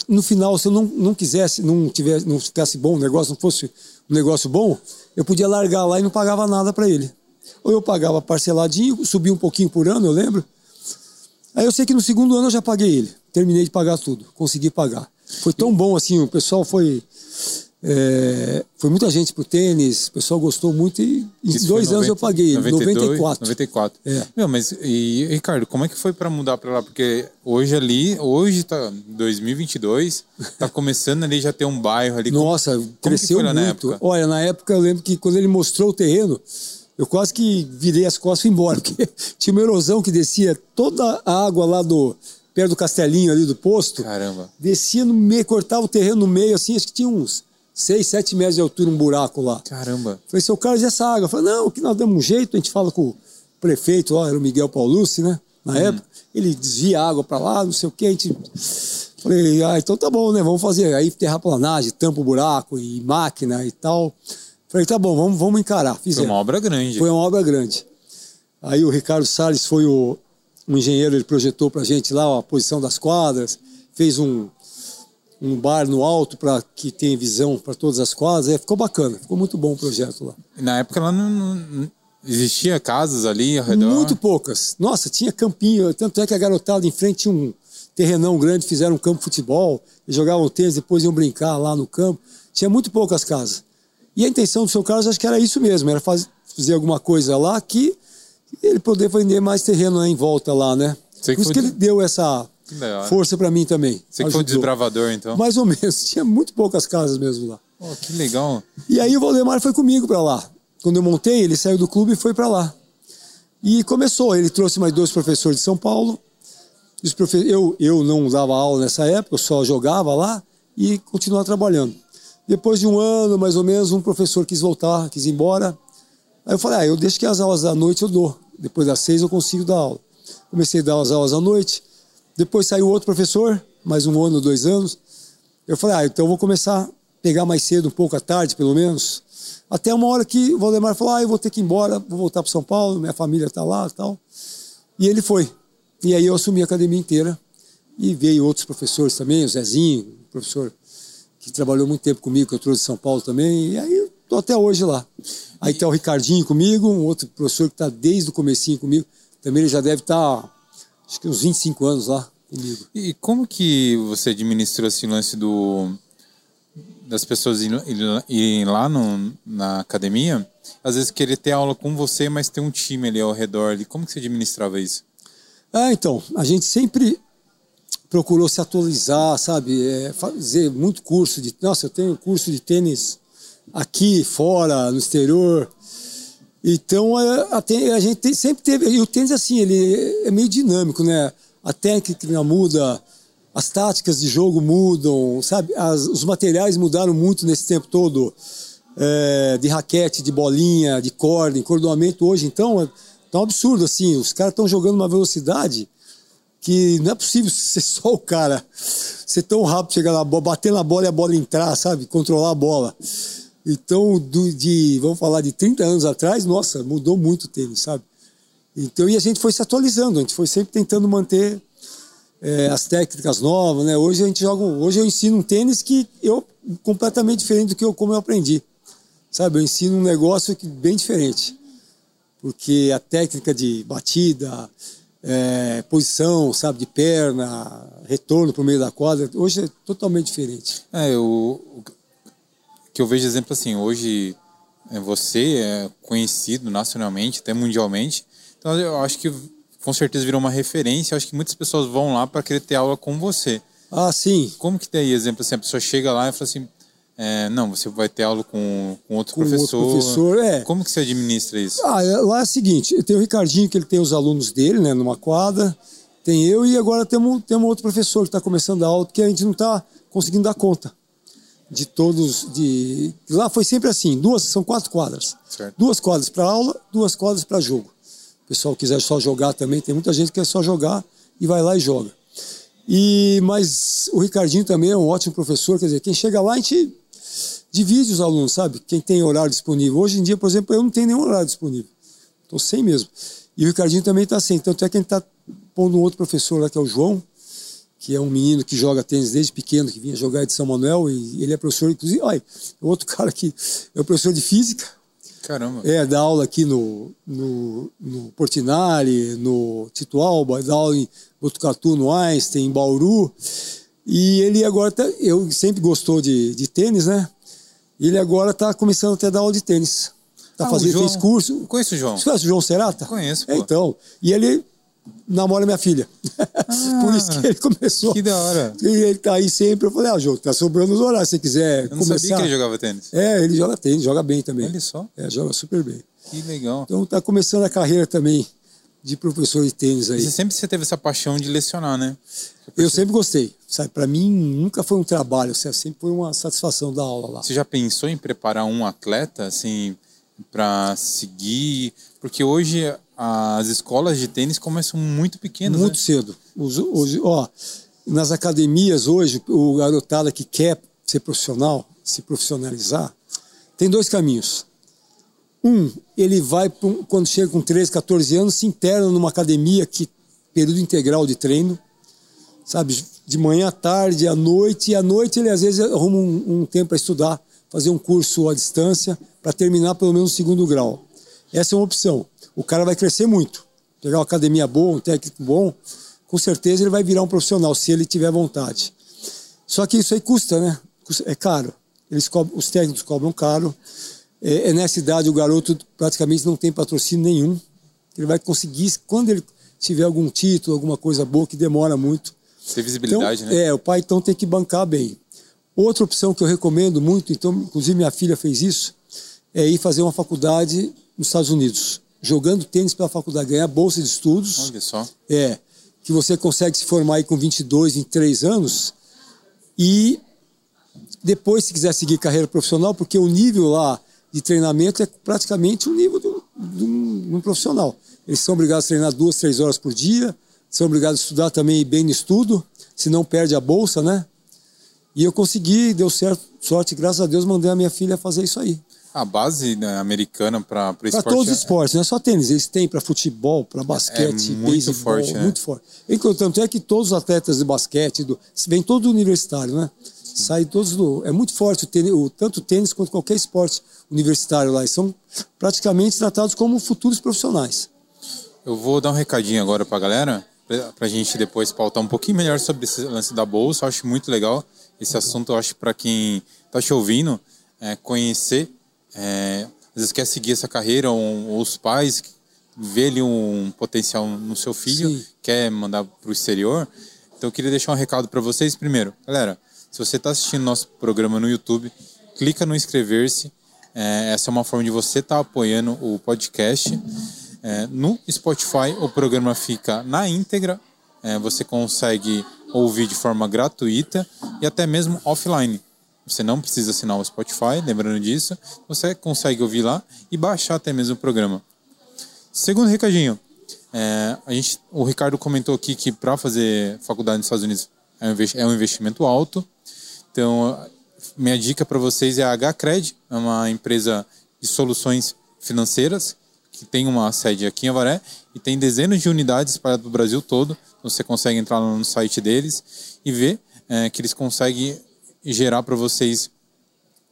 no final, se eu não, não quisesse, não, tivesse, não ficasse bom o negócio, não fosse um negócio bom, eu podia largar lá e não pagava nada para ele. Ou eu pagava parceladinho, subia um pouquinho por ano, eu lembro, Aí eu sei que no segundo ano eu já paguei ele. Terminei de pagar tudo, consegui pagar. Foi tão bom assim, o pessoal foi. É, foi muita gente pro tênis, o pessoal gostou muito e em Isso dois 90, anos eu paguei ele, 92, 94. 94. É. Meu, mas e Ricardo, como é que foi para mudar para lá? Porque hoje ali, hoje tá 2022, tá começando ali já ter um bairro ali. Nossa, como, cresceu como muito. Na? Olha, na época eu lembro que quando ele mostrou o terreno, eu quase que virei as costas e fui embora, porque tinha uma erosão que descia toda a água lá do perto do castelinho ali do posto. Caramba. Descia no meio, cortava o terreno no meio, assim, acho que tinha uns 6, 7 metros de altura, um buraco lá. Caramba. Falei, seu Carlos, e essa água? Falei, não, que nós damos um jeito, a gente fala com o prefeito lá, era o Miguel Paulucci, né? Na hum. época, ele desvia a água para lá, não sei o que, a gente. Falei, ah, então tá bom, né? Vamos fazer. Aí terraplanagem, tampa o buraco e máquina e tal. Falei, tá bom, vamos, vamos encarar. Fizemos. Foi uma obra grande. Foi uma obra grande. Aí o Ricardo Salles foi o, um engenheiro, ele projetou pra gente lá a posição das quadras, fez um, um bar no alto para que tenha visão para todas as quadras. É, ficou bacana, ficou muito bom o projeto lá. Na época lá não, não, existia casas ali ao redor? Muito poucas. Nossa, tinha campinho, tanto é que a garotada em frente tinha um terrenão grande, fizeram um campo de futebol, jogavam tênis, depois iam brincar lá no campo. Tinha muito poucas casas. E a intenção do seu Carlos, acho que era isso mesmo, era faz, fazer alguma coisa lá que ele poder vender mais terreno em volta lá, né? Por isso que ele deu essa força para mim também. Você que foi um desbravador, então? Mais ou menos. Tinha muito poucas casas mesmo lá. Oh, que legal. E aí o Valdemar foi comigo para lá. Quando eu montei, ele saiu do clube e foi para lá. E começou. Ele trouxe mais dois professores de São Paulo. Eu, eu não dava aula nessa época, eu só jogava lá e continuava trabalhando. Depois de um ano, mais ou menos, um professor quis voltar, quis ir embora. Aí eu falei, ah, eu deixo que as aulas da noite eu dou. Depois das seis eu consigo dar aula. Comecei a dar as aulas à noite. Depois saiu outro professor, mais um ano, dois anos. Eu falei, ah, então eu vou começar a pegar mais cedo, um pouco à tarde, pelo menos. Até uma hora que o Valdemar falou, ah, eu vou ter que ir embora, vou voltar para São Paulo, minha família está lá e tal. E ele foi. E aí eu assumi a academia inteira. E veio outros professores também, o Zezinho, professor que trabalhou muito tempo comigo, que eu trouxe de São Paulo também. E aí estou até hoje lá. Aí está o Ricardinho comigo, um outro professor que está desde o comecinho comigo. Também ele já deve estar, tá, acho que uns 25 anos lá comigo. E como que você administrou esse lance do das pessoas irem lá no, na academia, às vezes querer ter aula com você, mas ter um time ali ao redor. Ali. Como que você administrava isso? Ah, então, a gente sempre procurou se atualizar, sabe? É, fazer muito curso de. Nossa, eu tenho curso de tênis aqui, fora, no exterior. Então a, a, a gente tem, sempre teve. E o tênis, assim, ele é meio dinâmico, né? A técnica muda, as táticas de jogo mudam, sabe? As, os materiais mudaram muito nesse tempo todo. É, de raquete, de bolinha, de corda, encordoamento hoje, então, é, tá um absurdo, assim. Os caras estão jogando uma velocidade que não é possível ser só o cara ser tão rápido, chegar na bola, bater na bola e a bola entrar, sabe? Controlar a bola. Então, do, de, vamos falar de 30 anos atrás, nossa, mudou muito o tênis, sabe? Então, e a gente foi se atualizando, a gente foi sempre tentando manter é, as técnicas novas, né? Hoje a gente joga, hoje eu ensino um tênis que eu completamente diferente do que eu como eu aprendi, sabe? Eu ensino um negócio que bem diferente, porque a técnica de batida, é, posição, sabe, de perna, retorno para o meio da quadra, hoje é totalmente diferente. É, eu, o que eu vejo exemplo assim, hoje é, você é conhecido nacionalmente, até mundialmente, então eu acho que com certeza virou uma referência, eu acho que muitas pessoas vão lá para querer ter aula com você. Ah, sim. Como que tem exemplo assim, a pessoa chega lá e fala assim, é, não, você vai ter aula com, com outro com professor. Outro professor é. Como que você administra isso? Ah, é, lá é o seguinte, tem o Ricardinho que ele tem os alunos dele, né, numa quadra, tem eu e agora temos, temos outro professor que está começando a aula, que a gente não está conseguindo dar conta de todos, de lá foi sempre assim, duas, são quatro quadras, certo. duas quadras para aula, duas quadras para jogo. O pessoal quiser só jogar também, tem muita gente que quer só jogar e vai lá e joga. E mas o Ricardinho também é um ótimo professor, quer dizer, quem chega lá a gente divide os alunos, sabe? Quem tem horário disponível. Hoje em dia, por exemplo, eu não tenho nenhum horário disponível. Estou sem mesmo. E o Ricardinho também está sem. Tanto é que a gente está pondo um outro professor lá, que é o João, que é um menino que joga tênis desde pequeno, que vinha jogar de São Manuel, e ele é professor, inclusive, olha, outro cara que é o professor de física. Caramba. É, dá aula aqui no, no, no Portinari, no Tito Alba, dá aula em Botucatu, no Einstein, em Bauru. E ele agora, tá, eu sempre gostou de, de tênis, né? Ele agora está começando até a dar aula de tênis. Tá ah, fazendo, João, fez curso. Conheço o João. Você conhece o João Serata? Conheço. É, então. E ele namora minha filha. Ah, Por isso que ele começou. Que da hora. E ele tá aí sempre. Eu falei, ah, João, tá sobrando os horários. Se você quiser eu não começar. sabia que ele jogava tênis. É, ele joga tênis, joga bem também. Ele só? É, joga super bem. Que legal. Então tá começando a carreira também de professor de tênis aí. Você sempre você teve essa paixão de lecionar, né? Eu sempre gostei, sabe? Para mim nunca foi um trabalho, sempre foi uma satisfação da aula lá. Você já pensou em preparar um atleta assim para seguir? Porque hoje as escolas de tênis começam muito pequenas, muito né? cedo. Ó, nas academias hoje, o garotada que quer ser profissional, se profissionalizar, tem dois caminhos um, ele vai, quando chega com 13, 14 anos, se interna numa academia que período integral de treino, sabe? De manhã à tarde, à noite, e à noite ele às vezes arruma um, um tempo para estudar, fazer um curso à distância, para terminar pelo menos o segundo grau. Essa é uma opção. O cara vai crescer muito. Pegar uma academia boa, um técnico bom, com certeza ele vai virar um profissional, se ele tiver vontade. Só que isso aí custa, né? É caro. Eles cobram, os técnicos cobram caro é, é nessa idade o garoto praticamente não tem patrocínio nenhum. Ele vai conseguir, quando ele tiver algum título, alguma coisa boa, que demora muito. Ter visibilidade, então, né? É, o pai então tem que bancar bem. Outra opção que eu recomendo muito, então, inclusive minha filha fez isso, é ir fazer uma faculdade nos Estados Unidos, jogando tênis pela faculdade, ganhar bolsa de estudos. Olha só. É, que você consegue se formar aí com 22, 23 anos e depois, se quiser seguir carreira profissional, porque o nível lá de treinamento é praticamente o nível de um, profissional. Eles são obrigados a treinar duas, três horas por dia, são obrigados a estudar também bem no estudo, se não perde a bolsa, né? E eu consegui, deu certo, sorte, graças a Deus, mandei a minha filha fazer isso aí. A base né, americana para esporte. Para todos os é... esportes, não é só tênis, eles têm para futebol, para basquete, é muito beisebol, forte, né? muito forte. Tanto é que todos os atletas de basquete, do, vem todo universitário, né? Sai todos do. É muito forte o tênis, tanto o tênis quanto qualquer esporte universitário lá. E são praticamente tratados como futuros profissionais. Eu vou dar um recadinho agora para a galera, para a gente depois pautar um pouquinho melhor sobre esse lance da bolsa. Eu acho muito legal esse assunto. Eu acho para quem está te ouvindo é, conhecer é, às vezes quer seguir essa carreira, ou, ou os pais vê ali um potencial no seu filho, Sim. quer mandar para o exterior. Então eu queria deixar um recado para vocês. Primeiro, galera, se você está assistindo nosso programa no YouTube, clica no inscrever-se. É, essa é uma forma de você estar tá apoiando o podcast. É, no Spotify, o programa fica na íntegra. É, você consegue ouvir de forma gratuita e até mesmo offline. Você não precisa assinar o Spotify, lembrando disso. Você consegue ouvir lá e baixar até mesmo o programa. Segundo recadinho, é, a gente, o Ricardo comentou aqui que para fazer faculdade nos Estados Unidos é um investimento alto. Então, minha dica para vocês é a HCred, é uma empresa de soluções financeiras que tem uma sede aqui em Avaré e tem dezenas de unidades espalhadas pelo Brasil todo. Então, você consegue entrar no site deles e ver é, que eles conseguem gerar para vocês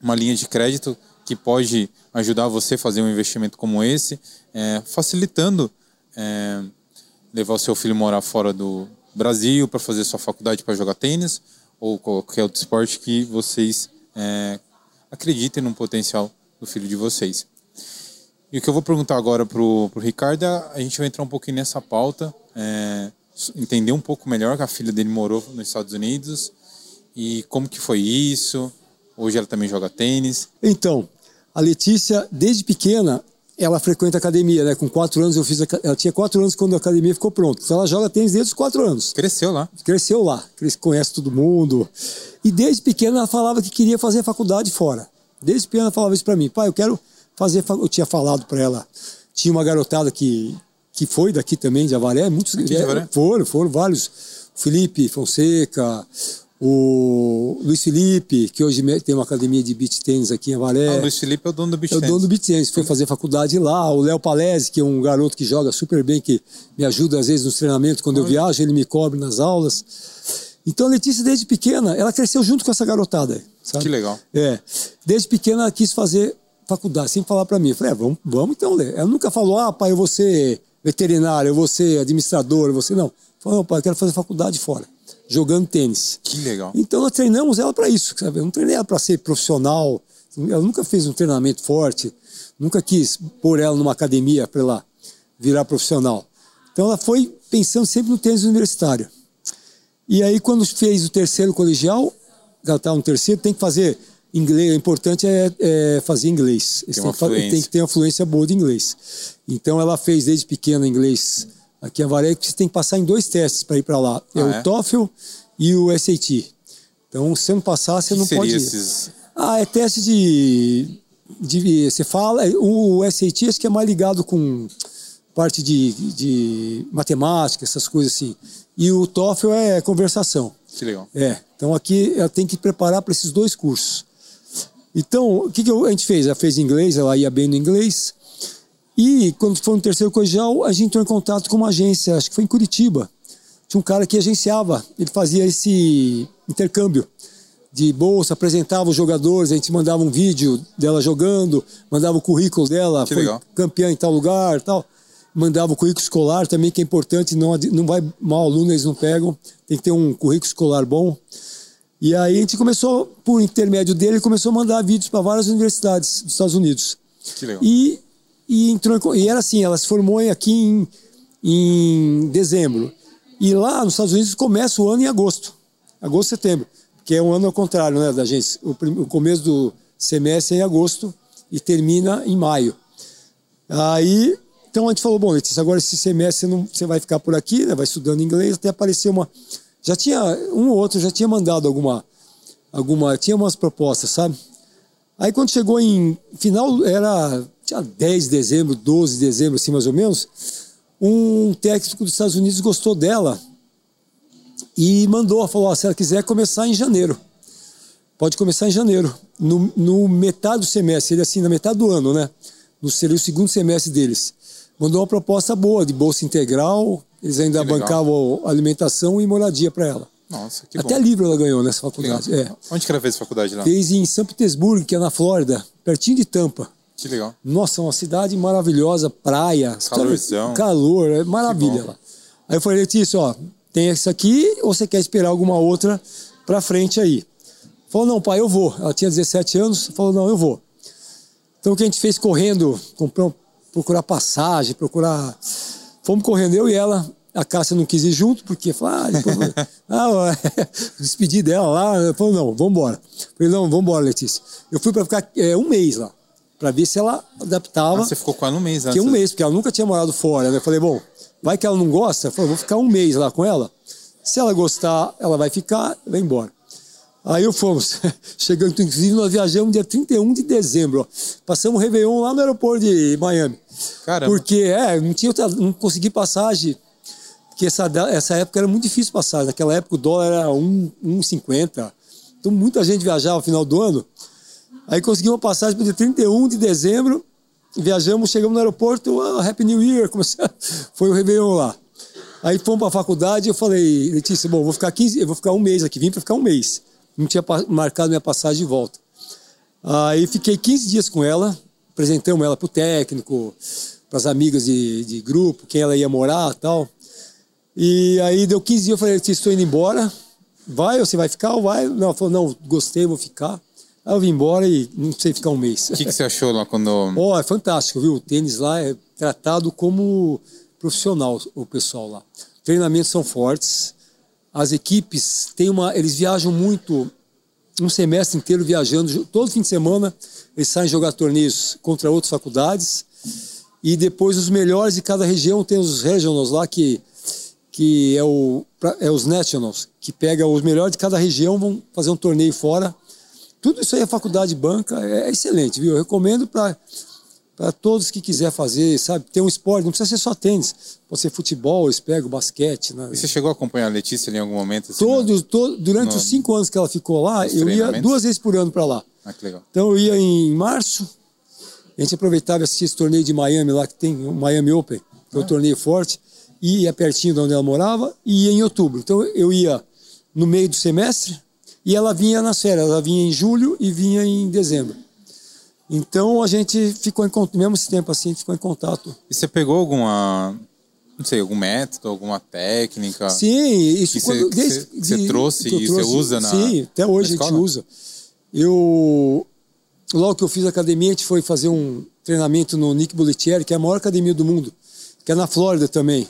uma linha de crédito que pode ajudar você a fazer um investimento como esse, é, facilitando é, levar o seu filho morar fora do Brasil para fazer sua faculdade para jogar tênis ou qualquer outro esporte que vocês é, acreditem no potencial do filho de vocês. E o que eu vou perguntar agora para o Ricardo, é, a gente vai entrar um pouquinho nessa pauta, é, entender um pouco melhor que a filha dele morou nos Estados Unidos, e como que foi isso? Hoje ela também joga tênis. Então, a Letícia, desde pequena, ela frequenta academia, né? Com quatro anos eu fiz. A... Ela tinha quatro anos quando a academia ficou pronta. Então ela joga tênis desde os quatro anos. Cresceu lá. Cresceu lá. Conhece todo mundo. E desde pequena ela falava que queria fazer faculdade fora. Desde pequena ela falava isso para mim. Pai, eu quero fazer. Eu tinha falado para ela. Tinha uma garotada que, que foi daqui também, de Avaré. Muitos. Aqui de Avaré? Foram, foram vários. Felipe Fonseca, o Luiz Felipe, que hoje tem uma academia de beach tênis aqui em Avaré. Ah, o Luiz Felipe é o dono do beach tênis. É o dono do beach tênis, foi fazer faculdade lá. O Léo Palese, que é um garoto que joga super bem, que me ajuda às vezes nos treinamentos, quando Oi. eu viajo, ele me cobre nas aulas. Então a Letícia, desde pequena, ela cresceu junto com essa garotada. Sabe? Que legal. É. Desde pequena ela quis fazer faculdade, sem falar para mim. Eu falei, é, vamos, vamos então, Lê. Ela nunca falou, ah, pai, eu vou ser veterinário, eu vou ser administrador, eu vou ser... Não. Falou, pai, eu quero fazer faculdade fora jogando tênis. Que legal. Então nós treinamos ela para isso, sabe? Eu não treinei ela para ser profissional. Ela nunca fez um treinamento forte, nunca quis pôr ela numa academia para ela virar profissional. Então ela foi pensando sempre no tênis universitário. E aí quando fez o terceiro colegial, ela está no terceiro, tem que fazer inglês. O importante é, é fazer inglês. Tem, tem, tem, que ter uma fluência boa de inglês. Então ela fez desde pequena inglês Aqui em Avaré você tem que passar em dois testes para ir para lá. É ah, é, o TOEFL e o SAT. Então, se você não passar, você que não pode ir. Esses... Ah, é teste de, de. Você fala. O SAT acho que é mais ligado com parte de, de matemática, essas coisas assim. E o TOEFL é conversação. Que legal. É. Então aqui ela tem que preparar para esses dois cursos. Então, o que, que a gente fez? Ela fez inglês, ela ia bem no inglês. E quando foi no terceiro colegial, a gente entrou em contato com uma agência, acho que foi em Curitiba. Tinha um cara que agenciava, ele fazia esse intercâmbio de bolsa, apresentava os jogadores, a gente mandava um vídeo dela jogando, mandava o currículo dela, que foi legal. campeã em tal lugar tal. Mandava o currículo escolar também, que é importante, não, não vai mal aluno, eles não pegam, tem que ter um currículo escolar bom. E aí a gente começou, por intermédio dele, começou a mandar vídeos para várias universidades dos Estados Unidos. Que legal. E, e entrou e era assim, ela se formou aqui em, em dezembro. E lá nos Estados Unidos começa o ano em agosto. Agosto, setembro. Que é um ano ao contrário, né, da gente. O, o começo do semestre é em agosto e termina em maio. Aí, então a gente falou, bom, Letícia, agora esse semestre você, não, você vai ficar por aqui, né, vai estudando inglês, até aparecer uma... Já tinha, um ou outro já tinha mandado alguma, alguma, tinha umas propostas, sabe? Aí quando chegou em final, era tinha 10 de dezembro, 12 de dezembro, assim mais ou menos, um técnico dos Estados Unidos gostou dela e mandou, falou, se ela quiser começar em janeiro. Pode começar em janeiro, no, no metade do semestre, ele assim, na metade do ano, né? No, seria o segundo semestre deles. Mandou uma proposta boa, de bolsa integral, eles ainda bancavam alimentação e moradia para ela. Nossa, que Até bom. livro ela ganhou nessa faculdade. É. Onde que ela fez faculdade lá? Fez em São Petersburgo, que é na Flórida, pertinho de Tampa. Que legal. Nossa, uma cidade maravilhosa, praia, Calorzão. calor, é maravilha lá. Aí eu falei, Letícia, ó, tem essa aqui ou você quer esperar alguma outra pra frente aí? Falou, não, pai, eu vou. Ela tinha 17 anos, falou, não, eu vou. Então o que a gente fez correndo, comprou, procurar passagem, procurar. Fomos correndo, eu e ela. A Cássia não quis ir junto, porque falou, ah, depois... ah despedi dela lá. Falou, não, vamos embora. Falei, não, vamos embora, Letícia. Eu fui para ficar é, um mês lá, para ver se ela adaptava. Ah, você ficou quase um mês Fiquei um mês, porque ela nunca tinha morado fora. Né? Eu falei, bom, vai que ela não gosta? Eu falei, vou ficar um mês lá com ela. Se ela gostar, ela vai ficar, vai embora. Aí eu fomos, chegando, inclusive nós viajamos dia 31 de dezembro. Ó. Passamos o Réveillon lá no aeroporto de Miami. Caramba. Porque, é, não, tinha não consegui passagem, porque essa, essa época era muito difícil passagem. Naquela época o dólar era 1,50. Então muita gente viajava no final do ano. Aí consegui uma passagem para dia 31 de dezembro. Viajamos, chegamos no aeroporto, oh, Happy New Year. Comecei, foi o Réveillon lá. Aí fomos para a faculdade eu falei, Letícia, bom, vou ficar 15, eu vou ficar um mês aqui, vim para ficar um mês. Não tinha marcado minha passagem de volta. Aí fiquei 15 dias com ela, apresentamos ela para o técnico, para as amigas de, de grupo, quem ela ia morar tal. E aí deu 15 dias, eu falei, estou indo embora, vai ou você vai ficar ou vai? Não, ela falou, não, gostei, vou ficar. Aí eu vim embora e não sei ficar um mês. O que, que, você achou lá quando... Oh, é fantástico, viu? O tênis lá é tratado como profissional, o pessoal lá. Treinamentos são fortes, as equipes têm uma... Eles viajam muito, um semestre inteiro viajando, todo fim de semana eles saem jogar torneios contra outras faculdades e depois os melhores de cada região, tem os regionals lá que que é, o, é os Nationals, que pega os melhores de cada região, vão fazer um torneio fora. Tudo isso aí a faculdade banca é excelente, viu? Eu recomendo para para todos que quiser fazer, sabe, ter um esporte, não precisa ser só tênis, pode ser futebol, eles pegam basquete. Né? E você chegou a acompanhar a Letícia em algum momento? Assim, Todos, né? todo, durante no, os cinco anos que ela ficou lá, eu ia duas vezes por ano para lá. Ah, que legal. Então eu ia em março, a gente aproveitava e assistia esse torneio de Miami lá, que tem o Miami Open, que é um torneio forte, ia pertinho de onde ela morava, e ia em outubro. Então eu ia no meio do semestre, e ela vinha nas férias, ela vinha em julho e vinha em dezembro. Então a gente ficou em contato, mesmo esse tempo assim, ficou em contato. E você pegou alguma, não sei, algum método, alguma técnica? Sim, isso que quando, você, desde, que de, trouxe e você usa na Sim, até hoje a gente usa. Eu, logo que eu fiz academia, a gente foi fazer um treinamento no Nick Boletieri, que é a maior academia do mundo, que é na Flórida também.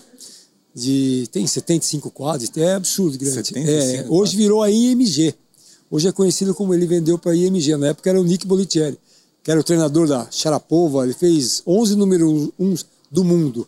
De, tem 75 quadros, é absurdo grande. 75, é, hoje virou a IMG. Hoje é conhecido como ele vendeu para a IMG. Na época era o Nick Boletieri que era o treinador da Sharapova, ele fez 11 número 1 do mundo.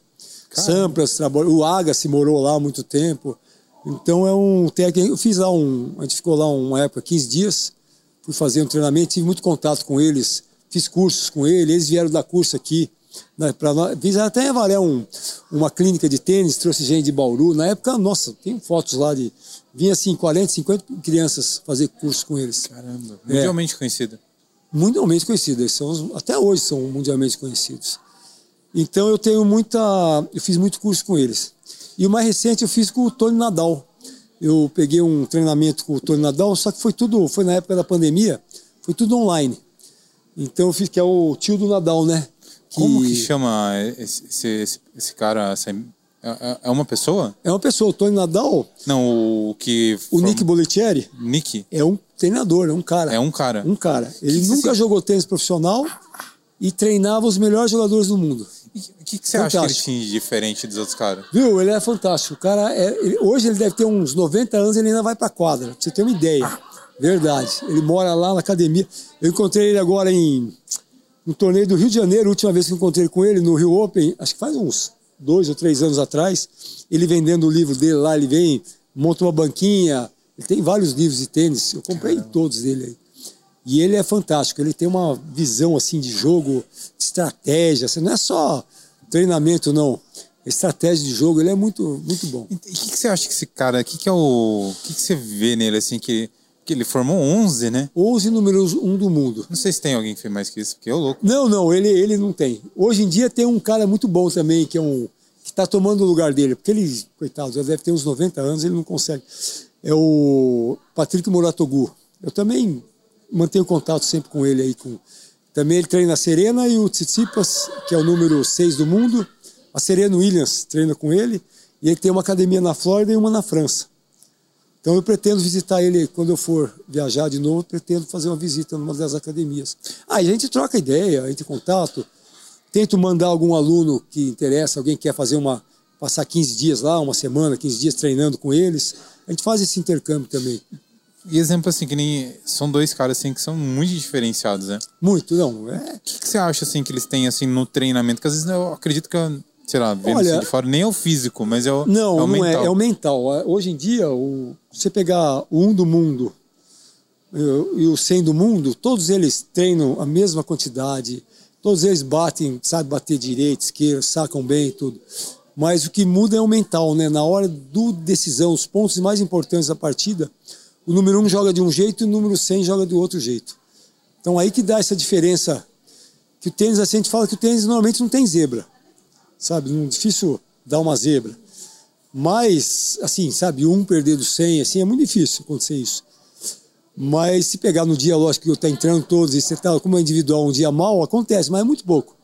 Sampras, o Agassi morou lá há muito tempo. Então é um técnico. Eu fiz lá um. A gente ficou lá uma época, 15 dias, fui fazer um treinamento, tive muito contato com eles, fiz cursos com eles, eles vieram dar curso aqui. Né, nós, fiz até valer um, uma clínica de tênis, trouxe gente de Bauru. Na época, nossa, tem fotos lá de. Vinha assim, 40, 50 crianças fazer curso com eles. Caramba, mundialmente é. conhecida mundialmente conhecidos. São, até hoje são mundialmente conhecidos. Então eu tenho muita, eu fiz muito curso com eles. E o mais recente eu fiz com o Tony Nadal. Eu peguei um treinamento com o Tony Nadal, só que foi tudo, foi na época da pandemia, foi tudo online. Então eu fiz que é o tio do Nadal, né? Que... Como que chama esse, esse, esse cara? Essa, é, é uma pessoa? É uma pessoa. O Tony Nadal. Não, o que. O Nick Bollettieri. Nick? É um treinador, é um cara. É um cara. Um cara. Ele que nunca jogou tênis profissional, e treinava os melhores jogadores do mundo. O que, que, você fantástico. acha que ele tinha de diferente dos outros caras? Viu? Ele é fantástico. O cara é, ele, hoje ele deve ter uns 90 anos e ele ainda vai pra quadra. Pra você ter uma ideia. Verdade. Ele mora lá na academia. Eu encontrei ele agora em no torneio do Rio de Janeiro, a última vez que encontrei com ele no Rio Open, acho que faz uns dois ou três anos atrás, ele vendendo o livro dele lá, ele vem, monta uma banquinha, ele tem vários livros de tênis, eu comprei Caramba. todos dele aí. E ele é fantástico, ele tem uma visão assim de jogo, de estratégia, assim, não é só treinamento não, estratégia de jogo, ele é muito muito bom. E o que, que, você acha que esse cara, o que, que é o, o que, que você vê nele assim que que ele formou 11, né? 11 números um do mundo. Não sei se tem alguém que fez mais que isso, porque é louco. Não, não, ele, ele não tem. Hoje em dia tem um cara muito bom também, que é um que está tomando o lugar dele, porque ele, coitado, já deve ter uns 90 anos, ele não consegue. É o Patrick Moratogu. Eu também mantenho contato sempre com ele aí. Com... Também ele treina a Serena e o Tsitsipas, que é o número 6 do mundo. A Serena Williams treina com ele. E ele tem uma academia na Flórida e uma na França. Então eu pretendo visitar ele quando eu for viajar de novo, pretendo fazer uma visita numa das academias. Aí ah, a gente troca ideia, a gente contato, tento mandar algum aluno que interessa, alguém que quer fazer uma passar 15 dias lá, uma semana, 15 dias treinando com eles. A gente faz esse intercâmbio também. E exemplo assim, que nem são dois caras assim que são muito diferenciados, né? Muito, não. É... O que, que, você acha assim que eles têm assim no treinamento? Que às vezes eu acredito que sei lá, vendo Olha, de fora, nem é o físico, mas é o Não, é o não mental. é, é o mental. Hoje em dia, o, você pegar o um do mundo e o 100 do mundo, todos eles treinam a mesma quantidade, todos eles batem, sabe bater direito, esquerda, sacam bem tudo. Mas o que muda é o mental, né? Na hora do decisão, os pontos mais importantes da partida, o número 1 um joga de um jeito e o número 100 joga do outro jeito. Então aí que dá essa diferença. Que o tênis, assim, a gente fala que o tênis normalmente não tem zebra sabe? Não é difícil dar uma zebra. Mas, assim, sabe, um perder do 100, assim, é muito difícil acontecer isso. Mas se pegar no dia, lógico que eu tá entrando todos e você tá como é individual um dia mal, acontece, mas é muito pouco.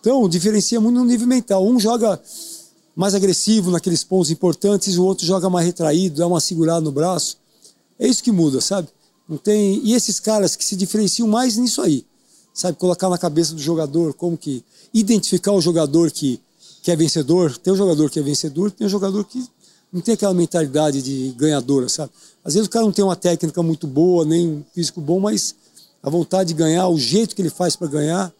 Então, diferencia muito no nível mental. Um joga mais agressivo naqueles pontos importantes, o outro joga mais retraído, dá uma segurada no braço. É isso que muda, sabe? Não tem e esses caras que se diferenciam mais nisso aí, sabe? Colocar na cabeça do jogador como que identificar o jogador que que é vencedor, tem um jogador que é vencedor, tem um jogador que não tem aquela mentalidade de ganhadora, sabe? Às vezes o cara não tem uma técnica muito boa, nem um físico bom, mas a vontade de ganhar, o jeito que ele faz para ganhar,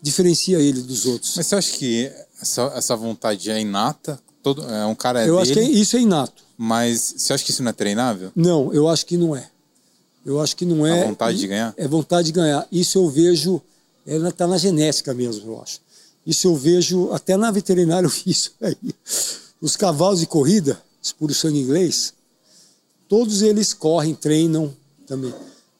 diferencia ele dos outros. Mas você acha que essa, essa vontade é inata? Todo, é um cara é Eu dele, acho que isso é inato. Mas você acha que isso não é treinável? Não, eu acho que não é. Eu acho que não é. A vontade de ganhar? É vontade de ganhar. Isso eu vejo, ela está na genética mesmo, eu acho. Isso eu vejo até na veterinária isso aí. Os cavalos de corrida, os puro sangue inglês, todos eles correm, treinam também.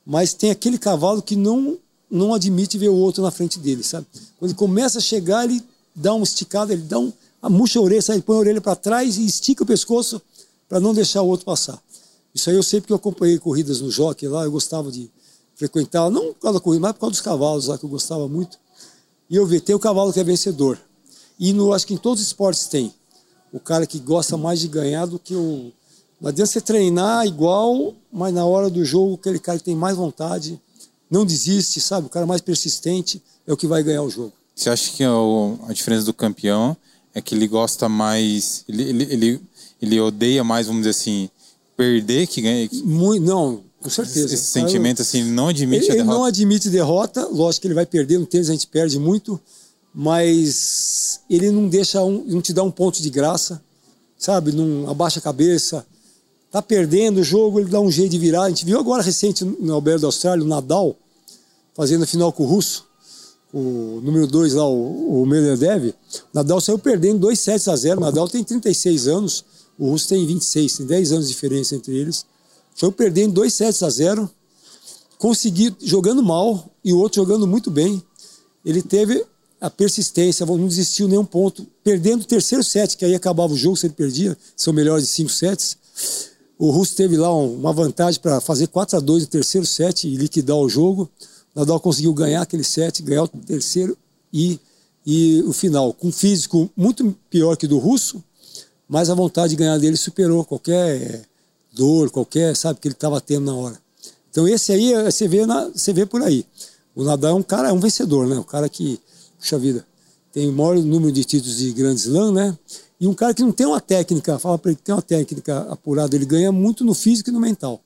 Mas tem aquele cavalo que não não admite ver o outro na frente dele, sabe? Quando ele começa a chegar, ele dá uma esticada, ele dá um, murcha a orelha, sabe? põe a orelha para trás e estica o pescoço para não deixar o outro passar. Isso aí eu sei porque eu acompanhei corridas no jockey lá, eu gostava de frequentar, não por causa da corrida, mas por causa dos cavalos lá que eu gostava muito. E eu vi, tem o cavalo que é vencedor. E no, acho que em todos os esportes tem. O cara que gosta mais de ganhar do que o. Não adianta você treinar igual, mas na hora do jogo, aquele cara que tem mais vontade, não desiste, sabe? O cara mais persistente é o que vai ganhar o jogo. Você acha que a diferença do campeão é que ele gosta mais. Ele, ele, ele, ele odeia mais, vamos dizer assim, perder que ganhar? Muito, não, com certeza. Esse sentimento, assim, não admite ele, a derrota? Ele não admite derrota, lógico que ele vai perder, no tênis a gente perde muito, mas ele não deixa, um, não te dá um ponto de graça, sabe? Não abaixa a cabeça. Tá perdendo o jogo, ele dá um jeito de virar. A gente viu agora recente no Alberto da Austrália, o Nadal, fazendo a final com o Russo, o número 2 lá, o, o Medvedev. O Nadal saiu perdendo 2 sets a 0. O Nadal tem 36 anos, o Russo tem 26, tem 10 anos de diferença entre eles. Foi perdendo 2 sets a 0, consegui jogando mal e o outro jogando muito bem. Ele teve a persistência, não desistiu nenhum ponto, perdendo o terceiro set, que aí acabava o jogo se ele perdia, são melhores de cinco sets. O Russo teve lá uma vantagem para fazer 4 a 2 no terceiro set e liquidar o jogo. Nadal conseguiu ganhar aquele set, ganhar o terceiro e, e o final. Com um físico muito pior que o do Russo, mas a vontade de ganhar dele superou qualquer dor, qualquer, sabe, que ele estava tendo na hora. Então esse aí você vê, na, você vê por aí. O Nadal é um cara, é um vencedor, né? Um cara que, puxa vida, tem o maior número de títulos de Grand Slam, né? E um cara que não tem uma técnica, fala para ele que tem uma técnica apurada, ele ganha muito no físico e no mental.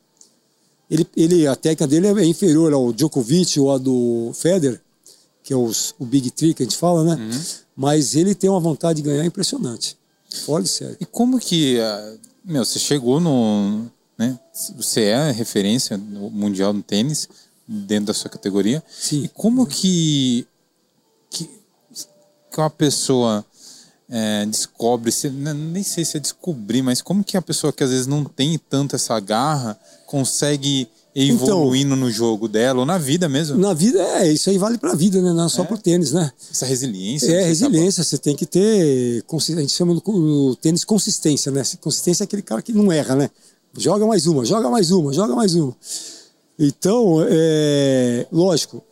Ele, ele, a técnica dele é inferior ao Djokovic ou a do Federer, que é os, o Big Three que a gente fala, né? Uhum. Mas ele tem uma vontade de ganhar impressionante. Fora de sério. E como que, ah, meu, você chegou no, né? Você é referência mundial no tênis dentro da sua categoria. Sim. E como que que, que uma pessoa é, descobre, se, nem sei se é descobrir, mas como que a pessoa que às vezes não tem tanto essa garra consegue evoluindo então, no jogo dela ou na vida mesmo? Na vida, é, isso aí vale pra vida, né? Não é só é. pro tênis, né? Essa resiliência. É, resiliência, você tem que ter, a gente chama no tênis consistência, né? Consistência é aquele cara que não erra, né? Joga mais uma, joga mais uma, joga mais uma. Então, é, lógico,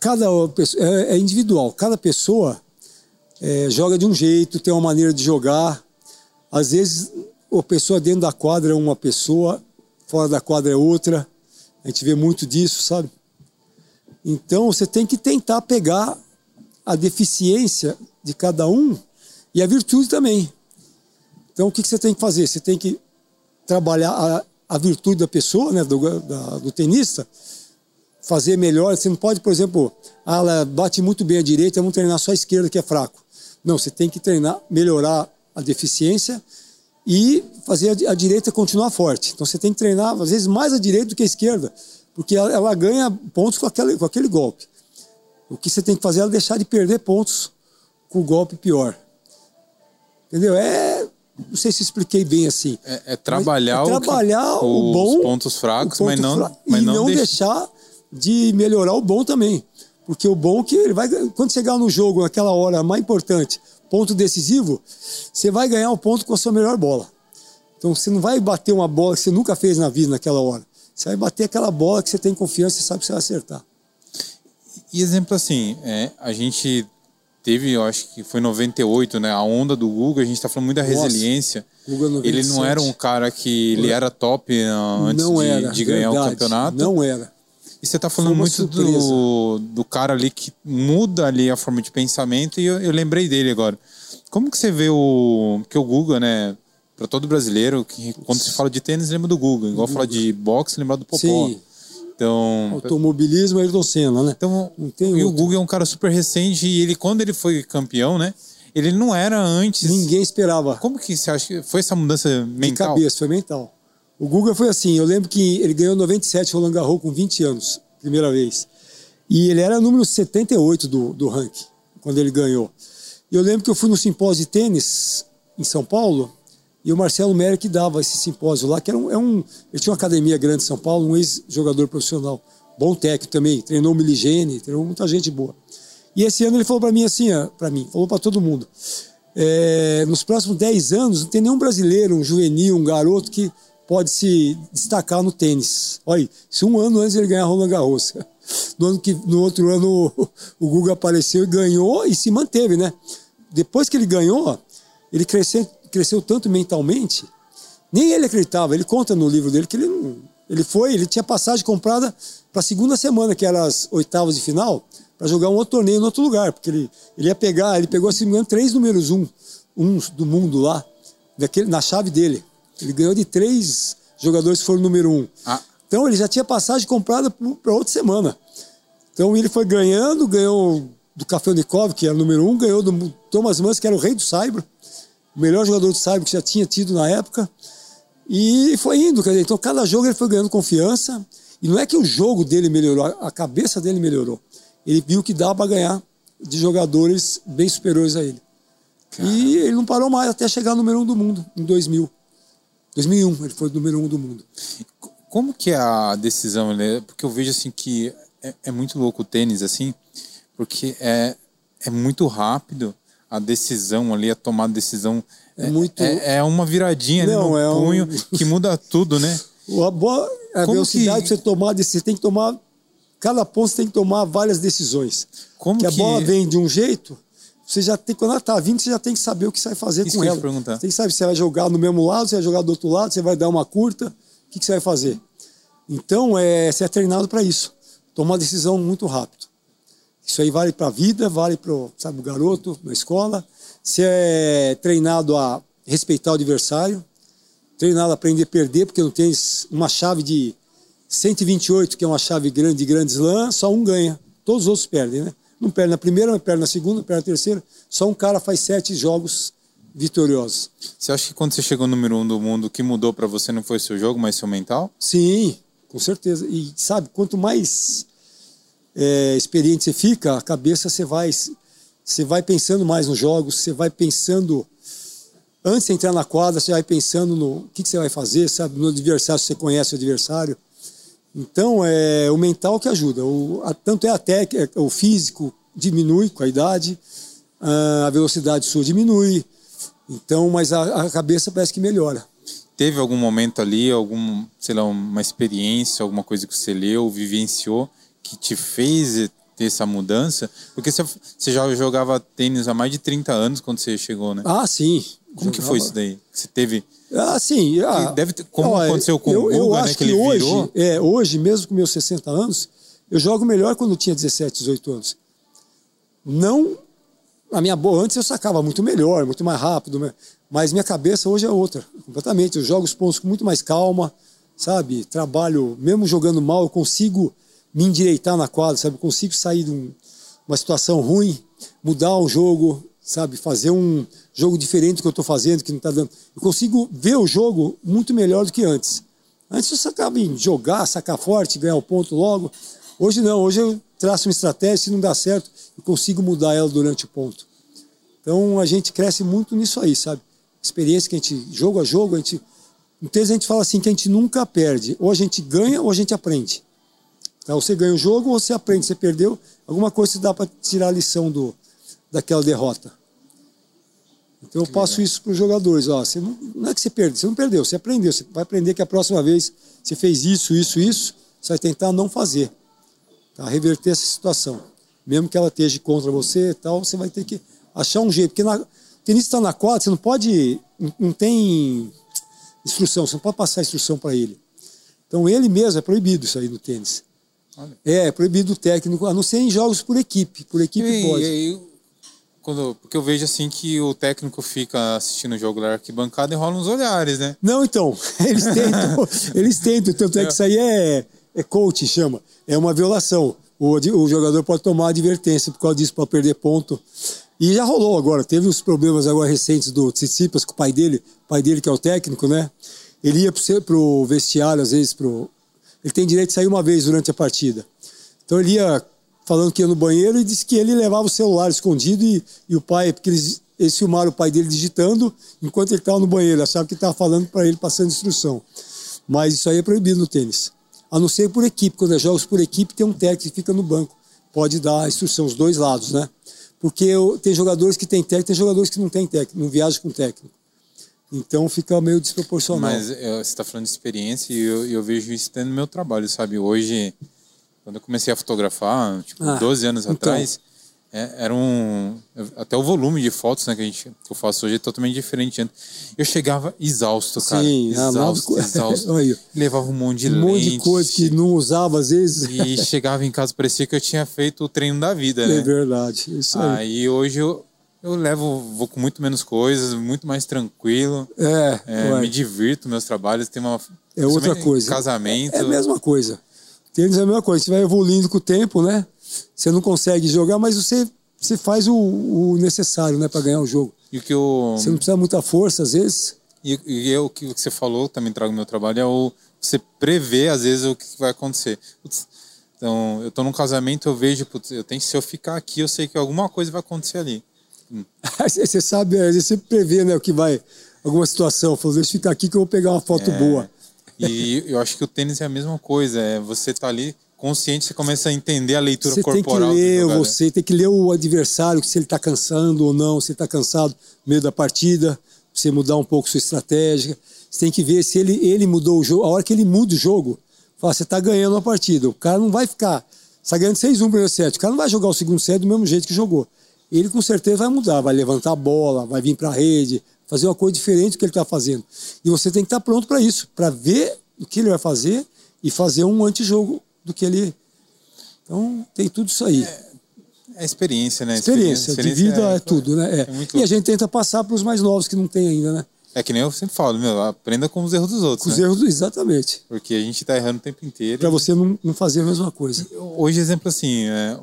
cada é, é individual, cada pessoa é, joga de um jeito, tem uma maneira de jogar. Às vezes, a pessoa dentro da quadra é uma pessoa, fora da quadra é outra. A gente vê muito disso, sabe? Então, você tem que tentar pegar a deficiência de cada um e a virtude também. Então, o que, você tem que fazer? Você tem que trabalhar a, a virtude da pessoa, né, do, da, do tenista, fazer melhor. Você não pode, por exemplo, ah, ela bate muito bem a direita, vamos treinar só a esquerda que é fraco. Não, você tem que treinar, melhorar a deficiência e fazer a, direita continuar forte. Então você tem que treinar, às vezes, mais a direita do que a esquerda, porque ela, ela ganha pontos com aquele, com aquele golpe. O que você tem que fazer é deixar de perder pontos com o golpe pior. Entendeu? É. Não sei se expliquei bem assim. É, é trabalhar, é trabalhar o, o, bom, os pontos fracos, ponto mas não, fra... mas e não, não deixar de melhorar o bom também. Porque o bom é que ele vai. Quando chegar no jogo, naquela hora mais importante, ponto decisivo, você vai ganhar o ponto com a sua melhor bola. Então você não vai bater uma bola que você nunca fez na vida naquela hora. Você vai bater aquela bola que você tem confiança e sabe que você vai acertar. E exemplo assim, é, a gente teve, eu acho que foi 98, né? A onda do Guga, a gente tá falando muito da Nossa, resiliência. ele não era um cara que ele era top uh, antes de, era, de, ganhar verdade, o campeonato. Não era. E você está falando muito do, do cara ali que muda ali a forma de pensamento e eu, eu lembrei dele agora. Como que você vê o que o Guga, né? Para todo brasileiro, que quando se fala de tênis, lembra do Guga. Igual fala de boxe, lembra do Popó. Sim. Então, automobilismo Ayrton Senna, né? Então, e o Guga é um cara super recente e ele quando ele foi campeão, né? Ele não era antes. Ninguém esperava. Como que você acha que foi essa mudança mental? De cabeça, foi mental. O Guga foi assim, eu lembro que ele ganhou 97 Roland Garros com 20 anos, primeira vez. E ele era número 78 do, do ranking, quando ele ganhou. E eu lembro que eu fui no simpósio de tênis em São Paulo, e o Marcelo Merck dava esse simpósio lá, que era um, é um ele tinha uma academia grande em São Paulo, um ex-jogador profissional, bom técnico também, treinou Miligene, treinou muita gente boa. E esse ano ele falou para mim assim, para mim, falou para todo mundo, é, nos próximos 10 anos não tem nenhum brasileiro, um juvenil, um garoto que pode se destacar no tênis. Olha, se um ano antes ele ganhar Roland Garros. No, ano que, no outro ano o Guga apareceu e ganhou e se manteve, né? Depois que ele ganhou, ele cresceu, cresceu tanto mentalmente, nem ele acreditava. Ele conta no livro dele que ele ele foi, ele tinha passagem comprada para a segunda semana, que era as oitavas de final, para jogar um outro torneio em outro lugar, porque ele, ele ia pegar, ele pegou, se não me engano, três números um, um do mundo lá, daquele, na chave dele. Ele ganhou de três jogadores que foram número um. Ah. Então ele já tinha passagem comprada para outra semana. Então ele foi ganhando, ganhou do Kafelnikov, que era o número um, ganhou do Thomas Mans, que era o rei do Saibro, o melhor jogador do Saibro que já tinha tido na época. E foi indo, quer dizer, então cada jogo ele foi ganhando confiança. E não é que o jogo dele melhorou, a cabeça dele melhorou. Ele viu que dava para ganhar de jogadores bem superiores a ele. Caramba. E ele não parou mais até chegar no número um do mundo, em 2000. 2001, ele foi o número um do mundo. Como que é a decisão, né? Porque eu vejo assim que é, é, muito louco o tênis, assim, porque é, é muito rápido a decisão ali, a tomada de decisão. É, muito... é, é uma viradinha Não, ali no é punho um... que muda tudo, né? A, boa, a velocidade que... você tomar, você tem que tomar. Cada ponto você tem que tomar várias decisões. Como que a bola vem de um jeito, você já tem, quando ela está vindo, você já tem que saber o que você vai fazer Isso com ela. Perguntar. Você tem que saber se você vai jogar no mesmo lado, se vai jogar do outro lado, se vai dar uma curta, o que, que você vai fazer. Então, é, você é treinado para isso. Tomar decisão muito rápido. Isso aí vale para a vida, vale para o garoto na escola. Você é treinado a respeitar o adversário, treinado a aprender a perder, porque não tem uma chave de 128, que é uma chave grande de grande slam, só um ganha. Todos os outros perdem, né? Não perde na primeira, não perde na segunda, não perde na terceira. Só um cara faz sete jogos vitoriosos. Você acha que quando você chegou no número um do mundo, o que mudou para você não foi seu jogo, mas seu mental? Sim, com certeza. E sabe, quanto mais é, experiente você fica, a cabeça você vai, você vai pensando mais nos jogos, você vai pensando antes de entrar na quadra, você vai pensando no que, que você vai fazer, sabe, no adversário, se você conhece o adversário. Então, é o mental que ajuda. O, a, tanto é a técnica, é, o físico diminui com a idade, a velocidade sua diminui. Então, mas a, a cabeça parece que melhora. Teve algum momento ali, algum, sei lá, uma experiência, alguma coisa que você leu, vivenciou, que te fez ter essa mudança? Porque você, você já jogava tênis há mais de 30 anos quando você chegou, né? Ah, sim. Como jogava... que foi isso daí? Você teve ah, sim. Ah, deve ter, como aconteceu com eu, o Guga, eu né, acho que, que, hoje, virou. é, hoje, mesmo com meus 60 anos, eu jogo melhor quando eu tinha 17, 18 anos. Não. A minha boa, antes eu sacava muito melhor, muito mais rápido, mas minha cabeça hoje é outra, completamente. Eu jogo os pontos com muito mais calma, sabe? Trabalho, mesmo jogando mal, eu consigo me endireitar na quadra, sabe? Eu consigo sair de um, uma situação ruim, mudar o jogo, sabe? Fazer um jogo diferente do que eu estou fazendo, que não está dando. Eu consigo ver o jogo muito melhor do que antes. Antes eu sacava em jogar, sacar forte, ganhar o ponto logo. Hoje não, hoje eu traço uma estratégia, se não dá certo, eu consigo mudar ela durante o ponto. Então a gente cresce muito nisso aí, sabe? Experiência que a gente, jogo a jogo, a gente. No texto a gente fala assim que a gente nunca perde. Ou a gente ganha ou a gente aprende. Então, você ganha o jogo ou você aprende, você perdeu, alguma coisa dá para tirar a lição do, daquela derrota. Então eu passo isso para os jogadores. Ó, você não, não, é que você perdeu, você não perdeu, você aprendeu. Você vai aprender que a próxima vez você fez isso, isso, isso, você vai tentar não fazer. Tá? Reverter essa situação. Mesmo que ela esteja contra você tal, você vai ter que achar um jeito. Porque na, o tenista está na quadra, você não pode. Não, tem instrução, você não pode passar instrução para ele. Então ele mesmo é proibido isso aí no tênis. Olha. É, é proibido o técnico, a não ser em jogos por equipe. Por equipe e, pode. E, quando, porque eu vejo assim que o técnico fica assistindo o jogo da arquibancada e rola uns olhares, né? Não, então, eles tentam, eles tentam, tanto é que isso aí é, é coach, chama, é uma violação. O, o jogador pode tomar advertência por causa disso, para perder ponto. E já rolou agora, teve os problemas agora recentes do Tsitsipas com o pai dele, o pai dele que é o técnico, né? Ele ia pro, pro vestiário, às vezes, pro... ele tem direito de sair uma vez durante a partida. Então ele ia falando que ia no banheiro e disse que ele levava o celular escondido e, e o pai, porque eles, eles filmaram o pai dele digitando enquanto ele estava no banheiro, achava que estava falando para ele passando instrução. Mas isso aí é proibido no tênis. A não ser por equipe, quando é jogos por equipe, tem um técnico que fica no banco, pode dar instrução, os dois lados, né? Porque tem jogadores que têm técnico, tem jogadores que não têm técnico, não viajam com técnico. Então fica meio desproporcional. Mas é, você está falando de experiência e eu, eu vejo isso no meu trabalho, sabe? Hoje quando eu comecei a fotografar, tipo, ah, 12 anos então. atrás, é, era um. Até o volume de fotos né, que, a gente, que eu faço hoje é totalmente diferente. Eu chegava exausto, cara. Sim, exausto, nova... exausto. Levava um monte de Um monte de coisa que não usava às vezes. E chegava em casa, parecia que eu tinha feito o treino da vida, né? É verdade. Isso aí. aí hoje eu, eu levo, vou com muito menos coisas, muito mais tranquilo. É, é me divirto, meus trabalhos, tem uma. É outra coisa. Casamento. É, é a mesma coisa. Tênis é a mesma coisa, você vai evoluindo com o tempo, né? Você não consegue jogar, mas você, você faz o, o necessário, né, para ganhar o jogo. E o que eu... Você não precisa muita força, às vezes. E, e eu, o que você falou, também trago no meu trabalho, é o você prever, às vezes, o que vai acontecer. Então, eu tô num casamento, eu vejo, putz, eu tenho, se eu ficar aqui, eu sei que alguma coisa vai acontecer ali. Hum. você sabe, você prevê, né, o que vai, alguma situação. Falou, deixa eu ficar aqui que eu vou pegar uma foto é... boa. E eu acho que o tênis é a mesma coisa. É você tá ali consciente, você começa a entender a leitura você corporal. Tem que ler, você tem que ler o adversário, se ele está cansando ou não, se ele está cansado no meio da partida, você mudar um pouco sua estratégia. Você tem que ver se ele, ele mudou o jogo. A hora que ele muda o jogo, fala, você está ganhando a partida. O cara não vai ficar. Você está ganhando 6-1 no primeiro set. O cara não vai jogar o segundo set do mesmo jeito que jogou. Ele com certeza vai mudar, vai levantar a bola, vai vir para a rede, fazer uma coisa diferente do que ele está fazendo. E você tem que estar tá pronto para isso, para ver o que ele vai fazer e fazer um antijogo do que ele. Então, tem tudo isso aí. É, É experiência, né? Experiência, experiência de vida é, é tudo, né? É. e a gente tenta passar para os mais novos que não tem ainda, né? É que nem eu sempre falo, meu, aprenda com os erros dos outros. Com né? os erros, exatamente. Porque a gente está errando o tempo inteiro. Para você não, não fazer a mesma coisa. Hoje, exemplo assim, é,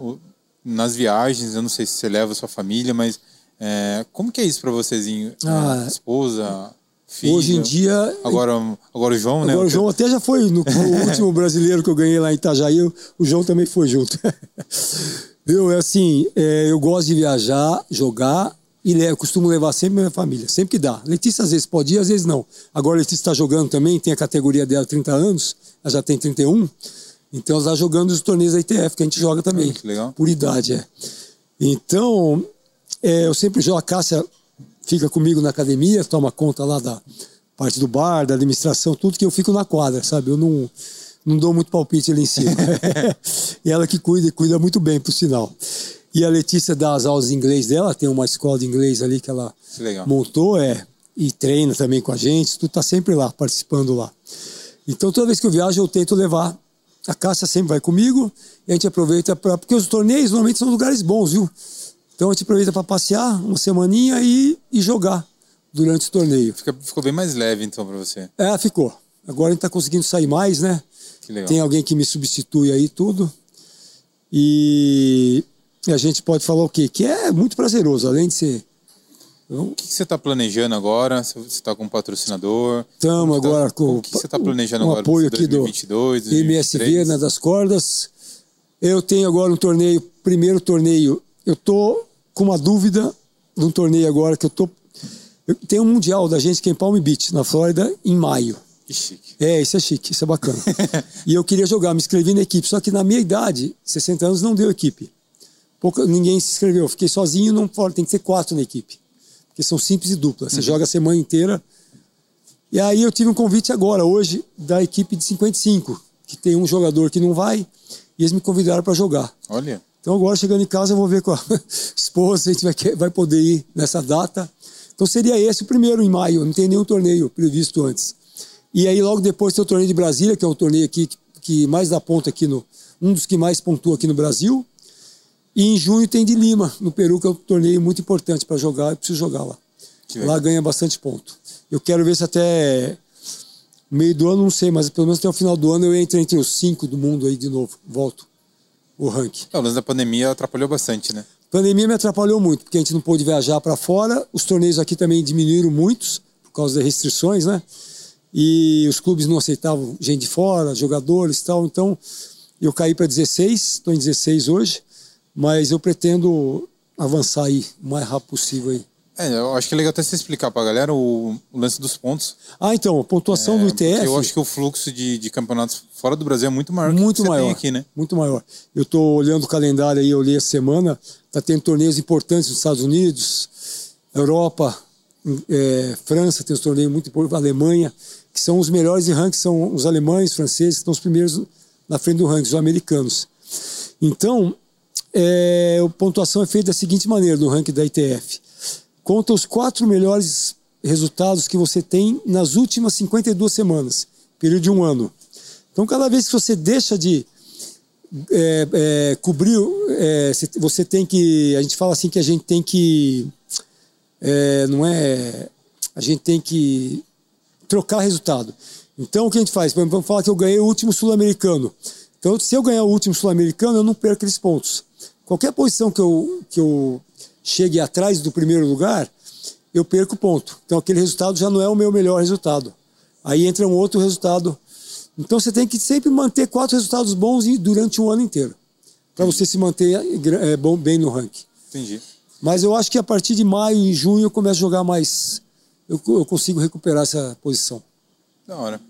nas viagens, eu não sei se você leva a sua família, mas é, como que é isso para vocês? Ah, é, esposa, filho? Hoje em dia. Agora, agora o João, agora né? Agora o João até já foi no, no último brasileiro que eu ganhei lá em Itajaí, o João também foi junto. Viu? É assim, é, eu gosto de viajar, jogar e eu costumo levar sempre minha família, sempre que dá. Letícia às vezes pode ir, às vezes não. Agora a Letícia está jogando também, tem a categoria dela 30 anos, ela já tem 31. Então ela está jogando os torneios da ITF, que a gente joga também. que legal. Por idade, é. Então, é, eu sempre a Cássia fica comigo na academia, toma conta lá da parte do bar, da administração, tudo que eu fico na quadra, sabe? Eu não, não dou muito palpite ali em cima. e ela que cuida, e cuida muito bem, por sinal. E a Letícia dá as aulas de inglês dela, tem uma escola de inglês ali que ela Legal. montou, é, e treina também com a gente, tu tá sempre lá, participando lá. Então toda vez que eu viajo eu tento levar, a Cássia sempre vai comigo, e a gente aproveita para porque os torneios normalmente são lugares bons, viu? Então a gente aproveita para passear uma semaninha e, e jogar durante o torneio. Fica, ficou bem mais leve então para você. É, ficou. Agora a gente tá conseguindo sair mais, né? Tem alguém que me substitui aí tudo. E a gente pode falar o quê? Que é muito prazeroso, além de ser. Então, o que, você está planejando agora? Você está com um patrocinador? Estamos tá- agora com. O que você está planejando um agora? apoio aqui 2022, do 2023? MSV né, das cordas. Eu tenho agora um torneio, primeiro torneio. Eu estou com uma dúvida de um torneio agora que eu tô. Eu tenho um mundial da gente que é em Palm Beach, na Flórida, em maio. Que chique. É, isso é chique, isso é bacana. e eu queria jogar, me inscrevi na equipe, só que na minha idade, 60 anos, não deu equipe. Pouca, ninguém se inscreveu. Fiquei sozinho, não tem que ser quatro na equipe. Porque são simples e duplas. Você uhum. joga a semana inteira. E aí eu tive um convite agora, hoje, da equipe de 55, que tem um jogador que não vai, e eles me convidaram para jogar. Olha. Então agora chegando em casa eu vou ver com a esposa se a gente vai, vai poder ir nessa data. Então seria esse o primeiro em maio, não tem nenhum torneio previsto antes. E aí logo depois tem o torneio de Brasília, que é o torneio aqui que, mais dá ponta aqui no. Um dos que mais pontua aqui no Brasil. E em junho tem de Lima, no Peru, que é um torneio muito importante para jogar, eu preciso jogar lá. Lá ganha bastante ponto. Eu quero ver se até meio do ano, não sei, mas pelo menos até o final do ano eu entro entre os cinco do mundo aí de novo, volto o ranking. O lance da pandemia atrapalhou bastante, né? A pandemia me atrapalhou muito, porque a gente não pôde viajar para fora, os torneios aqui também diminuíram muitos, por causa das restrições, né? E os clubes não aceitavam gente de fora, jogadores e tal, então eu caí para 16, estou em 16 hoje, mas eu pretendo avançar aí o mais rápido possível aí. É, eu acho que é legal até você explicar para a galera o, o, lance dos pontos. Ah, então, a pontuação é, do ITF. Eu acho que o fluxo de, de campeonatos fora do Brasil é muito maior muito que maior, aqui, né? Muito maior. Eu estou olhando o calendário aí, eu li a semana, tá tendo torneios importantes nos Estados Unidos, Europa, é, França tem os torneios muito importantes, Alemanha, que são os melhores de ranking, são os alemães, franceses, que estão os primeiros na frente do ranking, os americanos. Então, é, a pontuação é feita da seguinte maneira no ranking da ITF. Conta os quatro melhores resultados que você tem nas últimas 52 semanas, período de um ano. Então, cada vez que você deixa de é, é, cobrir, é, você tem que. A gente fala assim que a gente tem que. É, não é. A gente tem que trocar resultado. Então, o que a gente faz? Vamos falar que eu ganhei o último sul-americano. Então, se eu ganhar o último sul-americano, eu não perco aqueles pontos. Qualquer posição que eu, que eu chegue atrás do primeiro lugar, eu perco ponto. Então aquele resultado já não é o meu melhor resultado. Aí entra um outro resultado. Então você tem que sempre manter quatro resultados bons durante o ano inteiro. Para você se manter é, bom, bem no ranking. Entendi. Mas eu acho que a partir de maio e junho eu começo a jogar mais. Eu, eu consigo recuperar essa posição. Da hora.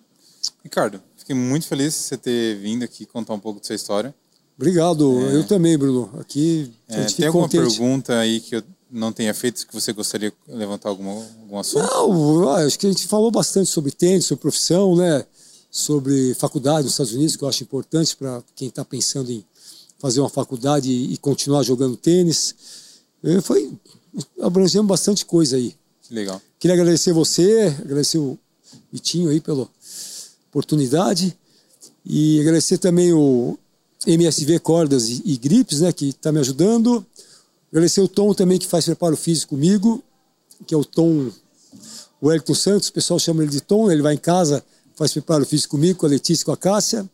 Ricardo, fiquei muito feliz de você ter vindo aqui contar um pouco da sua história. Obrigado, é. eu também, Bruno. Aqui é, tem alguma contente. pergunta aí que eu não tenha feito que você gostaria de levantar alguma, algum assunto? Não, acho que a gente falou bastante sobre tênis, sobre profissão, né? Sobre faculdade nos Estados Unidos, que eu acho importante para quem está pensando em fazer uma faculdade e, continuar jogando tênis. E foi abrangemos bastante coisa aí. Legal. Queria agradecer você, agradecer o Vitinho aí pela oportunidade e agradecer também o MSV Cordas e, e Grips, né, que está me ajudando. Agradecer o Tom também, que faz preparo físico comigo, que é o Tom Wellington Santos, o pessoal chama ele de Tom, ele vai em casa, faz preparo físico comigo, com a Letícia, com a Cássia.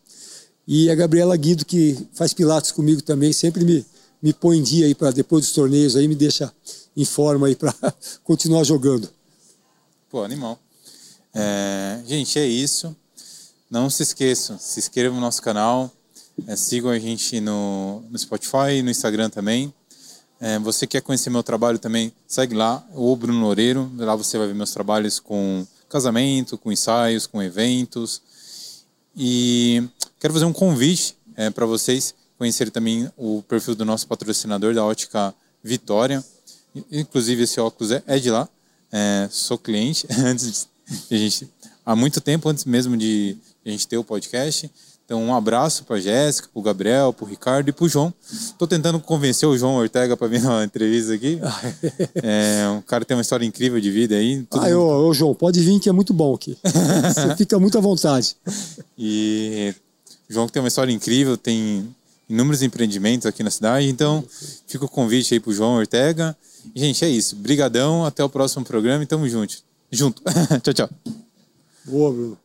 E a Gabriela Guido, que faz pilates comigo também, sempre me, me põe em dia aí para depois dos torneios aí, me deixa em forma aí para continuar jogando. Pô, animal. É, gente, é isso. Não se esqueçam, se inscrevam no nosso canal, é, sigam a gente no, no Spotify e no Instagram também. É, você quer conhecer meu trabalho também, segue lá, o Bruno Loureiro. Lá você vai ver meus trabalhos com casamento, com ensaios, com eventos. E quero fazer um convite é, para vocês conhecerem também o perfil do nosso patrocinador da Ótica Vitória. Inclusive, esse óculos é, é de lá. É, sou cliente antes de gente, há muito tempo antes mesmo de a gente ter o podcast. Então, um abraço para Jéssica, para o Gabriel, para o Ricardo e para o João. Estou tentando convencer o João Ortega para vir na entrevista aqui. É, um cara tem uma história incrível de vida aí. Ah, ô, ô, João, pode vir que é muito bom aqui. Você fica muito à vontade. E o João tem uma história incrível, tem inúmeros empreendimentos aqui na cidade. Então, fica o convite aí para o João Ortega. E, gente, é isso. Brigadão, até o próximo programa e tamo junto. Junto. tchau, tchau. Boa, Bruno.